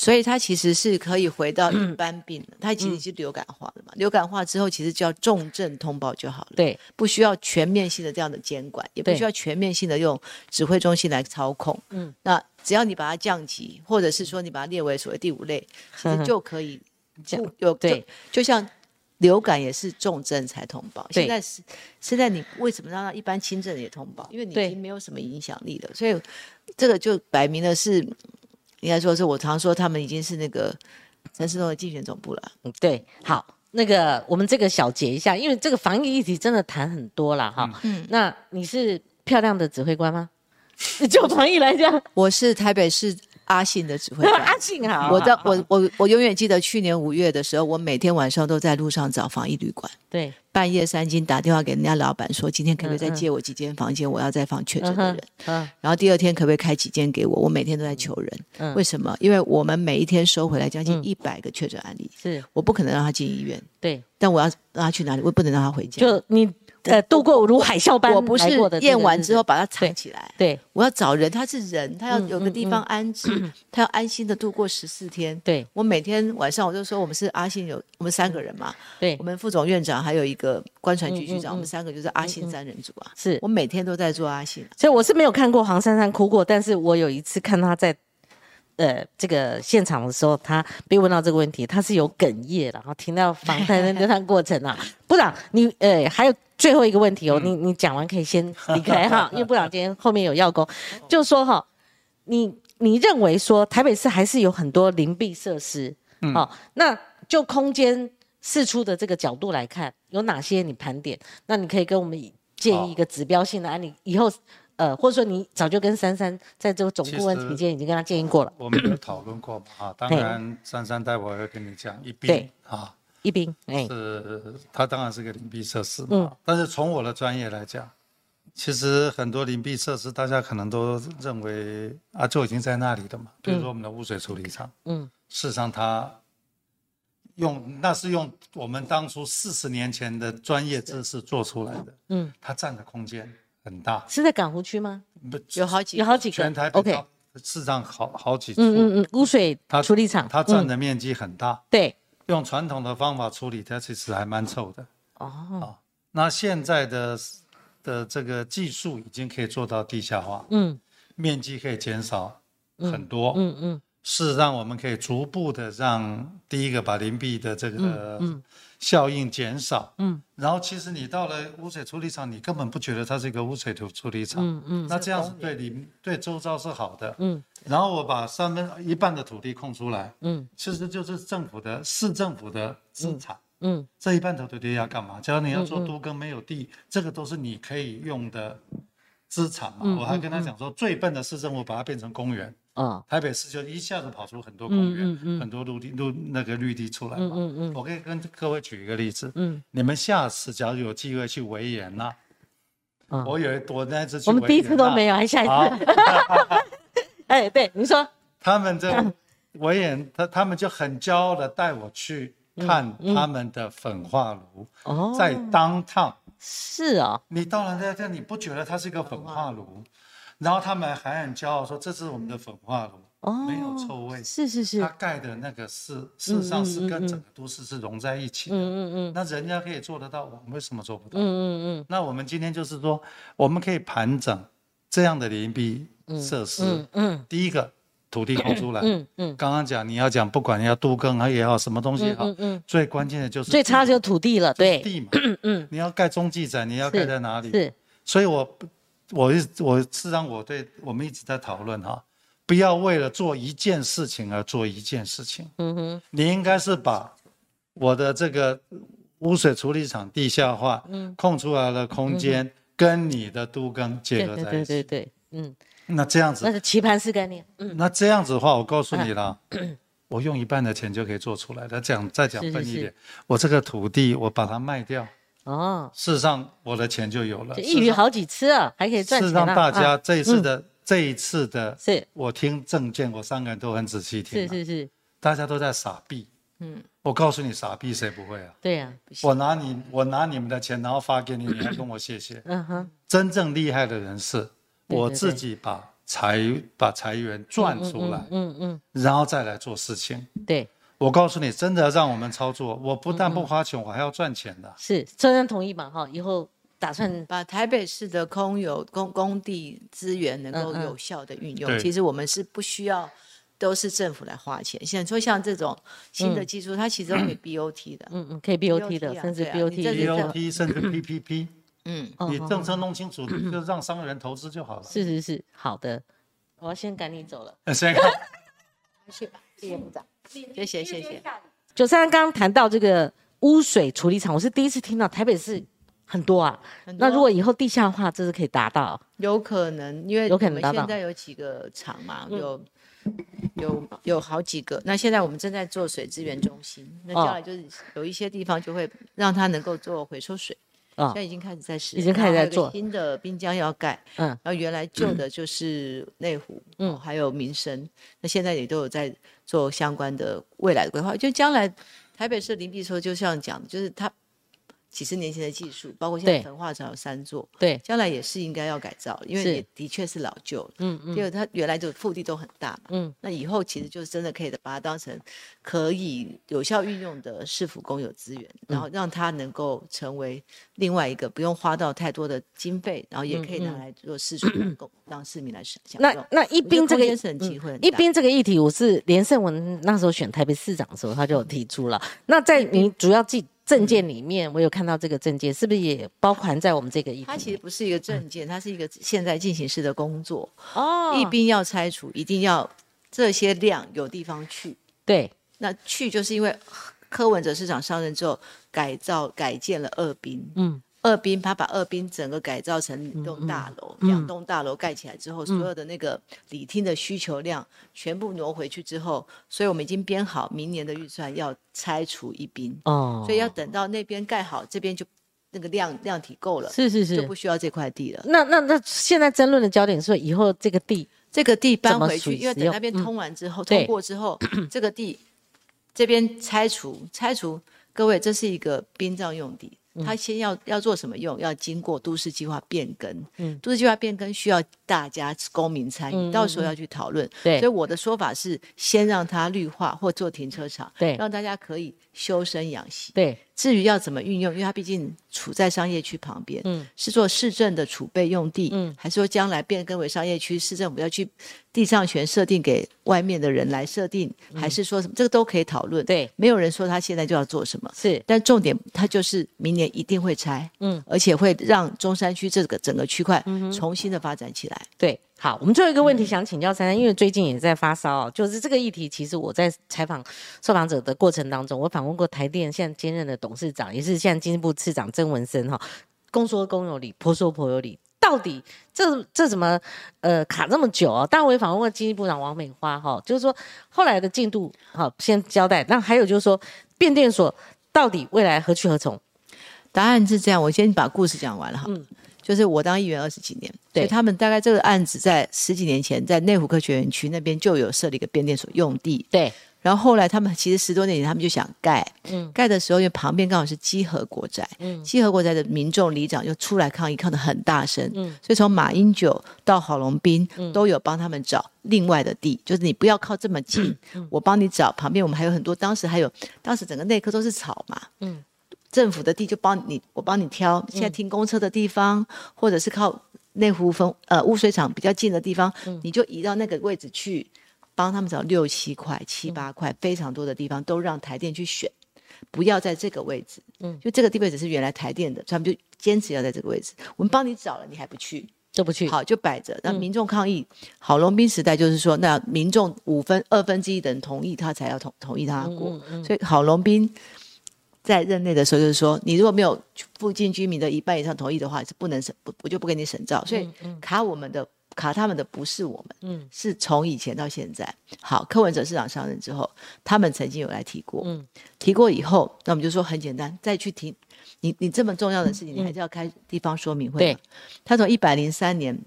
所以它其实是可以回到一般病的，它其实是流感化的嘛。流感化之后，其实叫重症通报就好了，
对，
不需要全面性的这样的监管，也不需要全面性的用指挥中心来操控。
嗯
嗯，那只要你把它降级，或者是说你把它列为所谓第五类，其实就可以
这样
不有
对
就就像流感也是重症才通报，现在是现在你为什么让它一般轻症也通报？因为你已经没有什么影响力了，所以这个就摆明了是应该说是我常说他们已经是那个陈世忠的竞选总部了。
嗯对，好，那个我们这个小结一下，因为这个防疫议题真的谈很多了哈。
嗯，
那你是漂亮的指挥官吗？(laughs) 就防疫来讲，
我是台北市阿信的指挥官。
阿信啊，
我的我我我永远记得去年五月的时候，我每天晚上都在路上找防疫旅馆，
对，
半夜三更打电话给人家老板说，今天可不可以再借我几间房间，我要再放确诊的人。，
嗯
然后第二天可不可以开几间给我？我每天都在求人，
嗯
为什么？因为我们每一天收回来将近
嗯
一百个确诊案例，
是
我不可能让他进医院，
对，
但我要让他去哪里？我也不能让他回家。
就你呃度过如海啸般
我不是验完之后把它藏起来，
对。
我要找人，他是人，他要有个地方安置，(clears throat) 他要安心的度过十四天。
对。
我每天晚上我就说，我们是阿信有我们三个人嘛，
对。
我们副总院长还有一个官船局局长，我们三个就是阿信三人组啊。
是。
我每天都在做阿信，
所以我是没有看过黄珊珊哭过，但是我有一次看她在呃这个现场的时候，他被问到这个问题，他是有哽咽，然后听到访谈的那段过程啊。(laughs) 部长，你呃还有最后一个问题哦，你你讲完可以先离开哈，(laughs) 因为部长今天后面有要工，就是说哈，你你认为说台北市还是有很多灵璧设施，
嗯
哦，那就空间释出的这个角度来看，有哪些你盘点？那你可以跟我们建议一个指标性的案例，以后呃，或者说你早就跟珊珊在这个总顾问期间已经跟他建议过了。
我们有讨论过嘛？啊，当然珊珊待会儿会跟你讲一
对
并啊，
一兵，哎，
是他当然是个灵璧设施嘛。
嗯
但是从我的专业来讲，其实很多灵璧设施大家可能都认为啊就已经在那里的嘛，比如说我们的污水处理厂，
嗯
事实上它用那是用我们当初四十年前的专业知识做出来的，
嗯，
它占的空间很大，
是在港湖区吗？
不
有好几
有好几个。
全台北
，OK，
到事实上好好几处，
嗯嗯嗯，污水
它
处理厂，
它占
嗯
的面积很大，
对，
用传统的方法处理，它其实还蛮臭的。
哦，
那现在的的这个技术已经可以做到地下化，
嗯。
面积可以减少很多。
嗯嗯
事实上，我们可以逐步的让第一个把林壁的这个
嗯
效应减少。
嗯
然后，其实你到了污水处理厂，你根本不觉得它是一个污水处处理厂。
嗯嗯
那这样子对你对周遭是好的。
嗯
然后我把三分一半的土地空出来，
嗯
其实就是政府的市政府的资产。
嗯
这一半的土地要干嘛？假如你要做都跟没有地，这个都是你可以用的资产嘛。
嗯
我还跟他讲说，最笨的市政府把它变成公园，
哦，
台北市就一下子跑出很多公园，
嗯嗯。嗯
很多陆地陆那个绿地出来嘛。
嗯嗯嗯。
我可以跟各位举一个例子，
嗯，
你们下次假如有机会去维也纳、
哦
我有一我那次去
我们第一次都没
有。
还下一
好。
次，(laughs) 哎，对，你说，
他们这 (laughs) 维也，他他们就很骄傲的带我去看他们的粉化炉，
嗯哦，
在当趟。
是哦，
你到了那这，你不觉得它是一个粉化炉？然后他们还很骄傲说：“这是我们的粉化炉，
哦，
没有臭味。
是是是，
它盖的那个是事实上是跟整个都市是融在一起的。
嗯嗯嗯
那人家可以做得到，我们为什么做不到？
嗯嗯嗯
那我们今天就是说，我们可以盘整这样的邻避设施。
嗯嗯
第一个，土地空出来。
嗯嗯
刚刚讲你要讲，不管要都更也好，什么东西也好，
嗯嗯，
最关键的就是
最差就是土地了，对，
地嘛。
嗯，
你要盖中继站，你要盖在哪里？
是，
所以我我一我事实上我对我们一直在讨论哈，不要为了做一件事情而做一件事情。
嗯哼，
你应该是把我的这个污水处理厂地下化，
嗯。
空出来的空间跟你的都更结合在一起。
对对对，嗯，
那这样子。
那，是棋盘式概念，嗯，
那这样子的话，我告诉你啦，我用一半的钱就可以做出来。再讲再讲
是是是
笨一点，我这个土地我把它卖掉，
哦，
事实上我的钱就有了。
就一鱼好几吃啊，还可以赚
事实
钱啊，
上，大家
啊
这一次的、这一次的，
是。
我听证件，我三个人都很仔细听、啊，
是是是，
大家都在傻逼。嗯，我告诉你，傻逼谁不会啊？
对呀、
我拿你，我拿你们的钱，然后发给你，你还跟我谢谢。
嗯哼，
真正厉害的人是我自己把财把财源赚出来，
嗯嗯，
然后再来做事情。
对，
我告诉你，真的让我们操作，我不但不花钱，我还要赚钱的。
是中央同意嘛？哈，以后打算
把台北市的空有工工地资源能够有效的运用，
对
其实我们是不需要都是政府来花钱。现在说像这种新的技术，它其实都可以 BOT 的，
嗯嗯，可以 BOT 的甚至
对啊你
BOT
这是
的
BOT 甚至 (clears throat) PPP，
嗯，
你政策弄清楚，就让商人投资就好了。
是是是，好的，我要先赶你走了。
那先看。(laughs)
去吧，谢谢部长，谢谢谢谢。
九三刚刚谈到这个污水处理厂，我是第一次听到台北市很多啊。
很多
那如果以后地下化，这是可以达到。
有可能，因为
有可
我们
能
现在有几个厂嘛，有有有好几个。那现在我们正在做水资源中心，那
哦
将来就是有一些地方就会让它能够做回收水。
哦
现在已经开始在使，
已经开始在做。
新的滨江要盖，
嗯。
然后原来旧的就是内湖，
嗯。
嗯，还有民生，那现在也都有在做相关的未来的规划。就将来台北市林碧说，就像讲，就是它几十年前的技术，包括现在
对
焚化厂有三座，
对，
将来也是应该要改造，因为也的确是老旧。
嗯嗯
第二，它原来就腹地都很大嘛，
嗯，
那以后其实就是真的可以把它当成可以有效运用的市府公有资源，然
嗯
后让它能够成为另外一个不用花到太多的经费，然后也可以拿来做市场供让市民来享享用。
嗯那那一兵这个
我觉得空间是很
一兵这个议题，我是连胜文那时候选台北市长的时候，他就有提出了。那在你主要记证件里面，我有看到这个证件，是不是也包含在我们这个？
它其实不是一个证件，它是一个现在进行式的工作。
哦，
一兵要拆除，一定要这些量有地方去。
对
那去就是因为柯文哲市长上任之后，改造改建了二兵，
嗯，
二滨他把二滨整个改造成一栋大楼，
嗯
两栋大楼盖起来之后，所有的那个礼厅的需求量全部挪回去之后，所以我们已经编好明年的预算要拆除一滨，
哦，
所以要等到那边盖好，这边就那个量量体够了，
是是
是，就不需要这块地了。
那那那现在争论的焦点是以后这个地
这个地搬回去，因为等那边通完之后，
对
通过之后，(clears throat) 这个地这边拆除，拆除，各位，这是一个殡葬用地。
嗯
它先要要做什么用？要经过都市计划变更，
嗯
都市计划变更需要大家公民参与，
嗯
到时候要去讨论。
对
所以我的说法是，先让它绿化或做停车场，
对
让大家可以修身养息。
对
至于要怎么运用，因为它毕竟处在商业区旁边，
嗯
是做市政的储备用地，
嗯
还是说将来变更为商业区，市政府要去地上权设定给外面的人来设定，还是说什么？这个都可以讨论。
嗯对
没有人说他现在就要做什么，
是
但重点它就是明年一定会拆，
嗯
而且会让中山区这个整个区块重新的发展起来。
对。好，我们最后一个问题想请教珊珊，因为最近也在发烧哦，就是这个议题，其实我在采访受访者的过程当中，我访问过台电现在兼任的董事长，也是现在经济部次长曾文生哈，公说公有理，婆说婆有理。到底这这怎么呃卡这么久啊？但我也访问过经济部长王美花哈，就是说后来的进度好先交代。那还有就是说变电所到底未来何去何从？
答案是这样，我先把故事讲完了哈。
嗯
就是我当议员二十几年，
对
所以他们大概这个案子在十几年前，在内湖科学园区那边就有设立一个变电所用地，
对，
然后后来他们其实十多年前他们就想盖，
嗯。
盖的时候因为旁边刚好是基和国宅，
嗯。
基和国宅的民众里长就出来抗议，抗得很大声，
嗯。
所以从马英九到郝龙斌都有帮他们找另外的地，就是你不要靠这么近，
嗯。
我帮你找旁边我们还有很多，当时还有当时整个内科都是草嘛，
嗯
政府的地就帮你，我帮你挑。现在停公车的地方，或者是靠内湖风呃污水厂比较近的地方，你就移到那个位置去，帮他们找六七块、七八块，非常多的地方都让台电去选，不要在这个位置。
嗯
嗯，就这个地位置是原来台电的，所以他们就坚持要在这个位置。我们帮你找了，你还不去，
就不去。
好就摆着。那民众抗议，郝龙斌时代就是说，那民众五分二分之一的人同意，他才要同同意他过。所以郝龙斌在任内的时候就是说，你如果没有附近居民的一半以上同意的话，是不能审不我就不给你审照。所以卡我们的卡他们的不是我们，
嗯
是从以前到现在。好，柯文哲市长上任之后，他们曾经有来提过，
嗯
提过以后，那我们就说很简单，再去提。你你这么重要的事情，你还是要开地方说明会嘛。
对
他从一百零三年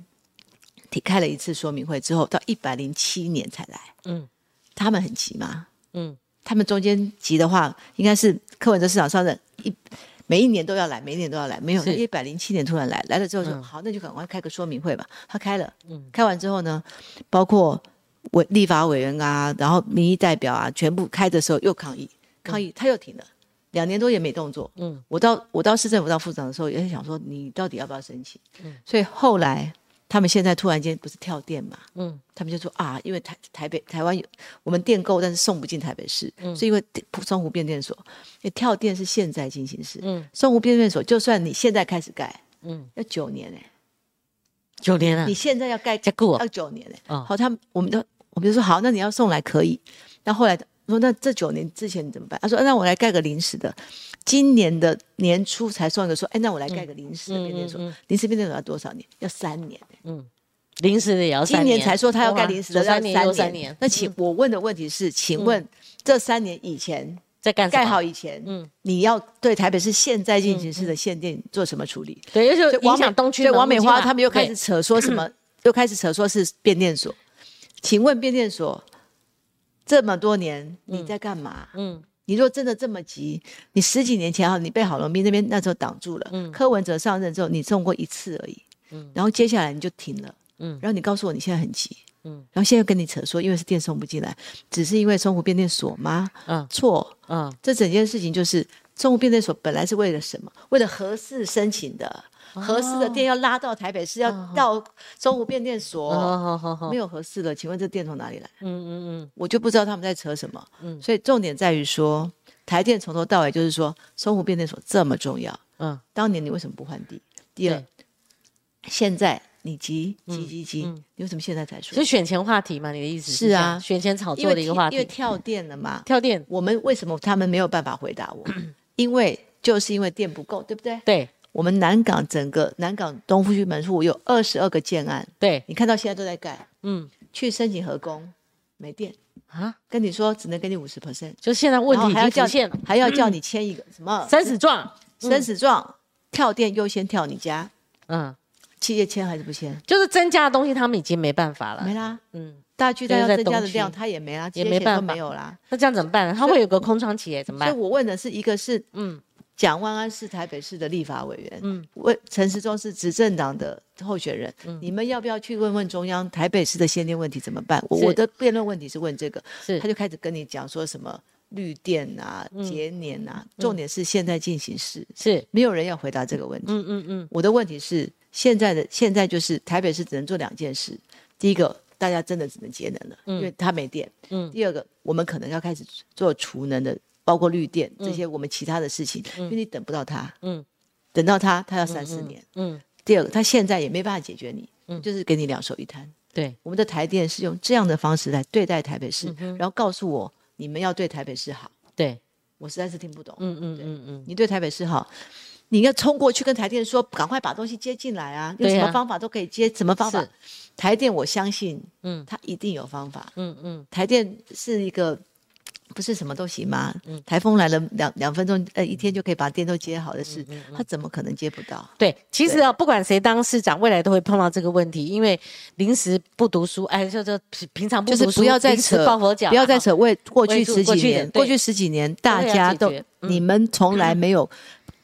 提开了一次说明会之后，到一百零七年才来。嗯，他们很急吗？嗯，他们中间急的话，应该是柯文哲市长上任一每一年都要来，每一年都要来，没有一百零七年突然来，来了之后说好，那就赶快开个说明会吧。他开了，嗯，开完之后呢，包括委立法委员啊，然后民意代表啊，全部开的时候又抗议，抗议他又停了。两年多也没动作，嗯，我到我到市政府当副长的时候，也是想说你到底要不要申请，嗯，所以后来他们现在突然间不是跳电嘛，嗯，他们就说啊，因为台台北台湾有我们电够，但是送不进台北市，嗯，是因为双湖变电所，跳电是现在进行时，嗯，双湖变电所就算你现在开始盖，嗯，要九年哎，
九年啊，
你现在要盖
加固
要九年哎，好，他们我们都我们就说好，那你要送来可以，那后来。说那这九年之前你怎么办？他说那我来盖个临时的，今年的年初才送一个说，哎，那我来盖个临时的变电所，临时变电所要多少年？要三年。嗯，
临时的也要三
年。今年才说他要盖临时的，
三年三年。
那请我问的问题是，请问这三年以前
在干
盖好以前，嗯，你要对台北市现在进行式的限定做什么处理？
对，就影响东区。
对王美花他们又开始扯说什么？(clears throat) 又开始扯说是变电所。请问变电所？这么多年你在干嘛？嗯，你若真的这么急，你十几年前哈，你被郝龙斌那边那时候挡住了。嗯，柯文哲上任之后，你送过一次而已。嗯，然后接下来你就停了。嗯，然后你告诉我你现在很急。嗯，然后现在跟你扯说，因为是电送不进来，只是因为中湖变电所吗？嗯，错。嗯，这整件事情就是中湖变电所本来是为了什么？为了合适申请的。合适的电要拉到台北市，要到中湖变电所，没有合适的，请问这电从哪里来？嗯嗯嗯，我就不知道他们在扯什么。嗯，所以重点在于说，台电从头到尾就是说，中湖变电所这么重要。嗯，当年你为什么不换地？第二，现在你急急急急，你为什么现在才说？
是选前话题嘛？你的意思
是啊？
选前炒作的一个话
题，因为跳电了嘛。
跳电，
我们为什么他们没有办法回答我？(clears throat) 因为就是因为电不够，对不对？
对。
我们南港整个南港东富区门户有二十二个建案，
对。
你看到现在都在盖，嗯，去申请合工没电。啊，跟你说只能给你五十。percent，
就现在问题
还要
叫
还要叫你签一个什么？
生死状，
生死状。跳电优先跳你家，嗯，企业签还是不签？
就是增加的东西他们已经没办法了，
没啦，嗯，大巨蛋要增加的量他也没啦，
也没办法。
没有啦，
那这样怎么办？他会有个空窗期怎么办？
所以我问的是一个是嗯。蒋万安是台北市的立法委员，嗯，问陈时中是执政党的候选人，嗯，你们要不要去问问中央台北市的限电问题怎么办？我的辩论问题是问这个，是。他就开始跟你讲说什么绿电啊、节年啊，重点是现在进行时，
是。
没有人要回答这个问题，嗯嗯嗯，我的问题是现在的现在就是台北市只能做两件事，第一个大家真的只能节能了，因为它没电，嗯，第二个我们可能要开始做储能的。包括绿电这些，我们其他的事情，因为你等不到它，嗯，等到它，它要三四年，嗯。第二个，它现在也没办法解决你，嗯，就是给你两手一摊。
对，
我们的台电是用这样的方式来对待台北市，然后告诉我你们要对台北市好。
对，
我实在是听不懂。嗯嗯嗯嗯，你对台北市好，你要冲过去跟台电说，赶快把东西接进来啊！用什么方法都可以接，什么方法？台电我相信，嗯，他一定有方法。嗯嗯，台电是一个。不是什么都行吗？台风来了两两分钟，呃，一天就可以把电都接好的事，他怎么可能接不到？
对，其实啊，不管谁当市长，未来都会碰到这个问题，因为临时不读书，哎，就就平平常不读
书，不要再扯
抱佛脚，
不要再扯为过去十几年，过去十几年大家都你们从来没有。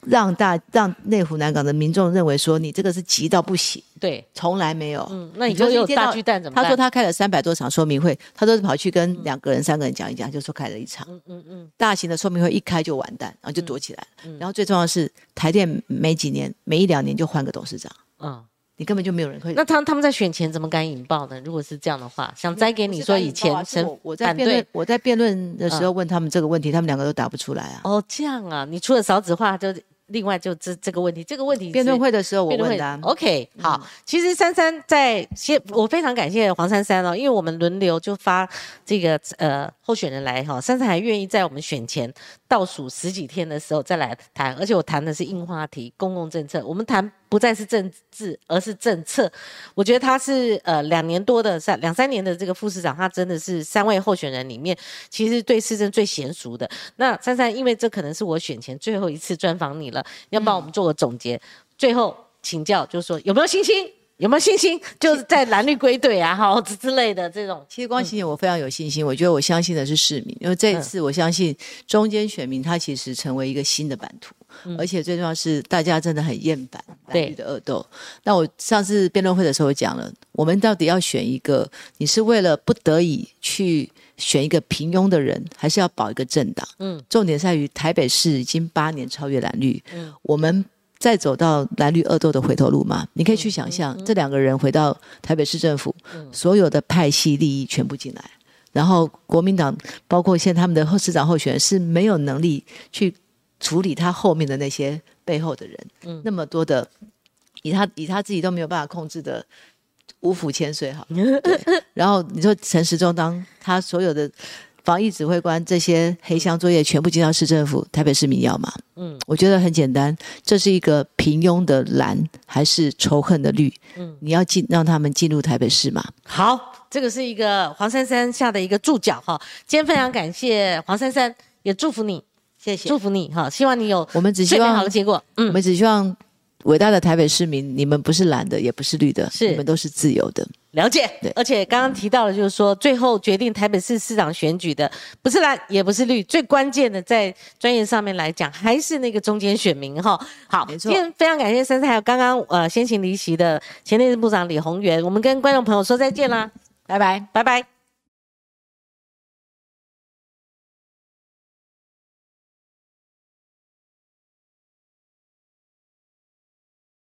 让大让内湖南港的民众认为说你这个是急到不行，
对，
从来没有。嗯，
那你就有大巨蛋怎么
他说他开了三百多场说明会，他都是跑去跟两个人、三个人讲一讲，就说开了一场。嗯嗯嗯，大型的说明会一开就完蛋，然后就躲起来。嗯，然后最重要的是台电没几年，没一两年就换个董事长。嗯，你根本就没有人可以。
那他他们在选前怎么敢引爆呢？如果是这样的话，想摘给你说以前
我我在辩论我在辩论的时候问他们这个问题，他们两个都答不出来啊。
哦，这样啊，你除了少子化就。另外，就这这个问题，这个问题
辩论会的时候我问的。
OK，好，其实珊珊在先，我非常感谢黄珊珊哦，因为我们轮流就发这个呃候选人来哈，珊珊还愿意在我们选前倒数十几天的时候再来谈，而且我谈的是硬话题、公共政策，我们谈。不再是政治，而是政策。我觉得他是呃两年多的三两三年的这个副市长，他真的是三位候选人里面，其实对市政最娴熟的。那珊珊，因为这可能是我选前最后一次专访你了，要帮我们做个总结。最后请教，就是说有没有信心有没有信心？就是在蓝绿归队啊，哈之 (laughs) 之类的这种。
其实光熙我非常有信心，我觉得我相信的是市民，因为这一次我相信中间选民他其实成为一个新的版图，而且最重要是大家真的很厌烦蓝绿的恶斗。那我上次辩论会的时候讲了，我们到底要选一个，你是为了不得已去选一个平庸的人，还是要保一个政党？嗯，重点在于台北市已经八年超越蓝绿，嗯，我们。再走到蓝绿恶斗的回头路嘛？你可以去想象，这两个人回到台北市政府，所有的派系利益全部进来，然后国民党包括现在他们的市长候选人是没有能力去处理他后面的那些背后的人，那么多的以他以他自己都没有办法控制的五府千岁哈，然后你说陈时中当他所有的。防疫指挥官这些黑箱作业全部进到市政府，台北市民要吗？嗯，我觉得很简单，这是一个平庸的蓝还是仇恨的绿？嗯，你要进让他们进入台北市吗？
好，这个是一个黄珊珊下的一个注脚哈。今天非常感谢黄珊珊，也祝福你，
谢谢，
祝福你哈。希望你有
我们只希望
好的结果。
嗯，我们只希望伟大的台北市民，你们不是蓝的，也不是绿的，
是
你们都是自由的。
了解，而且刚刚提到了，就是说最后决定台北市市长选举的不是蓝也不是绿，最关键的在专业上面来讲，还是那个中间选民哈。好，今天非常感谢三三，还有刚刚呃先行离席的前内政部长李宏源，我们跟观众朋友说再见啦，
拜拜，
拜拜。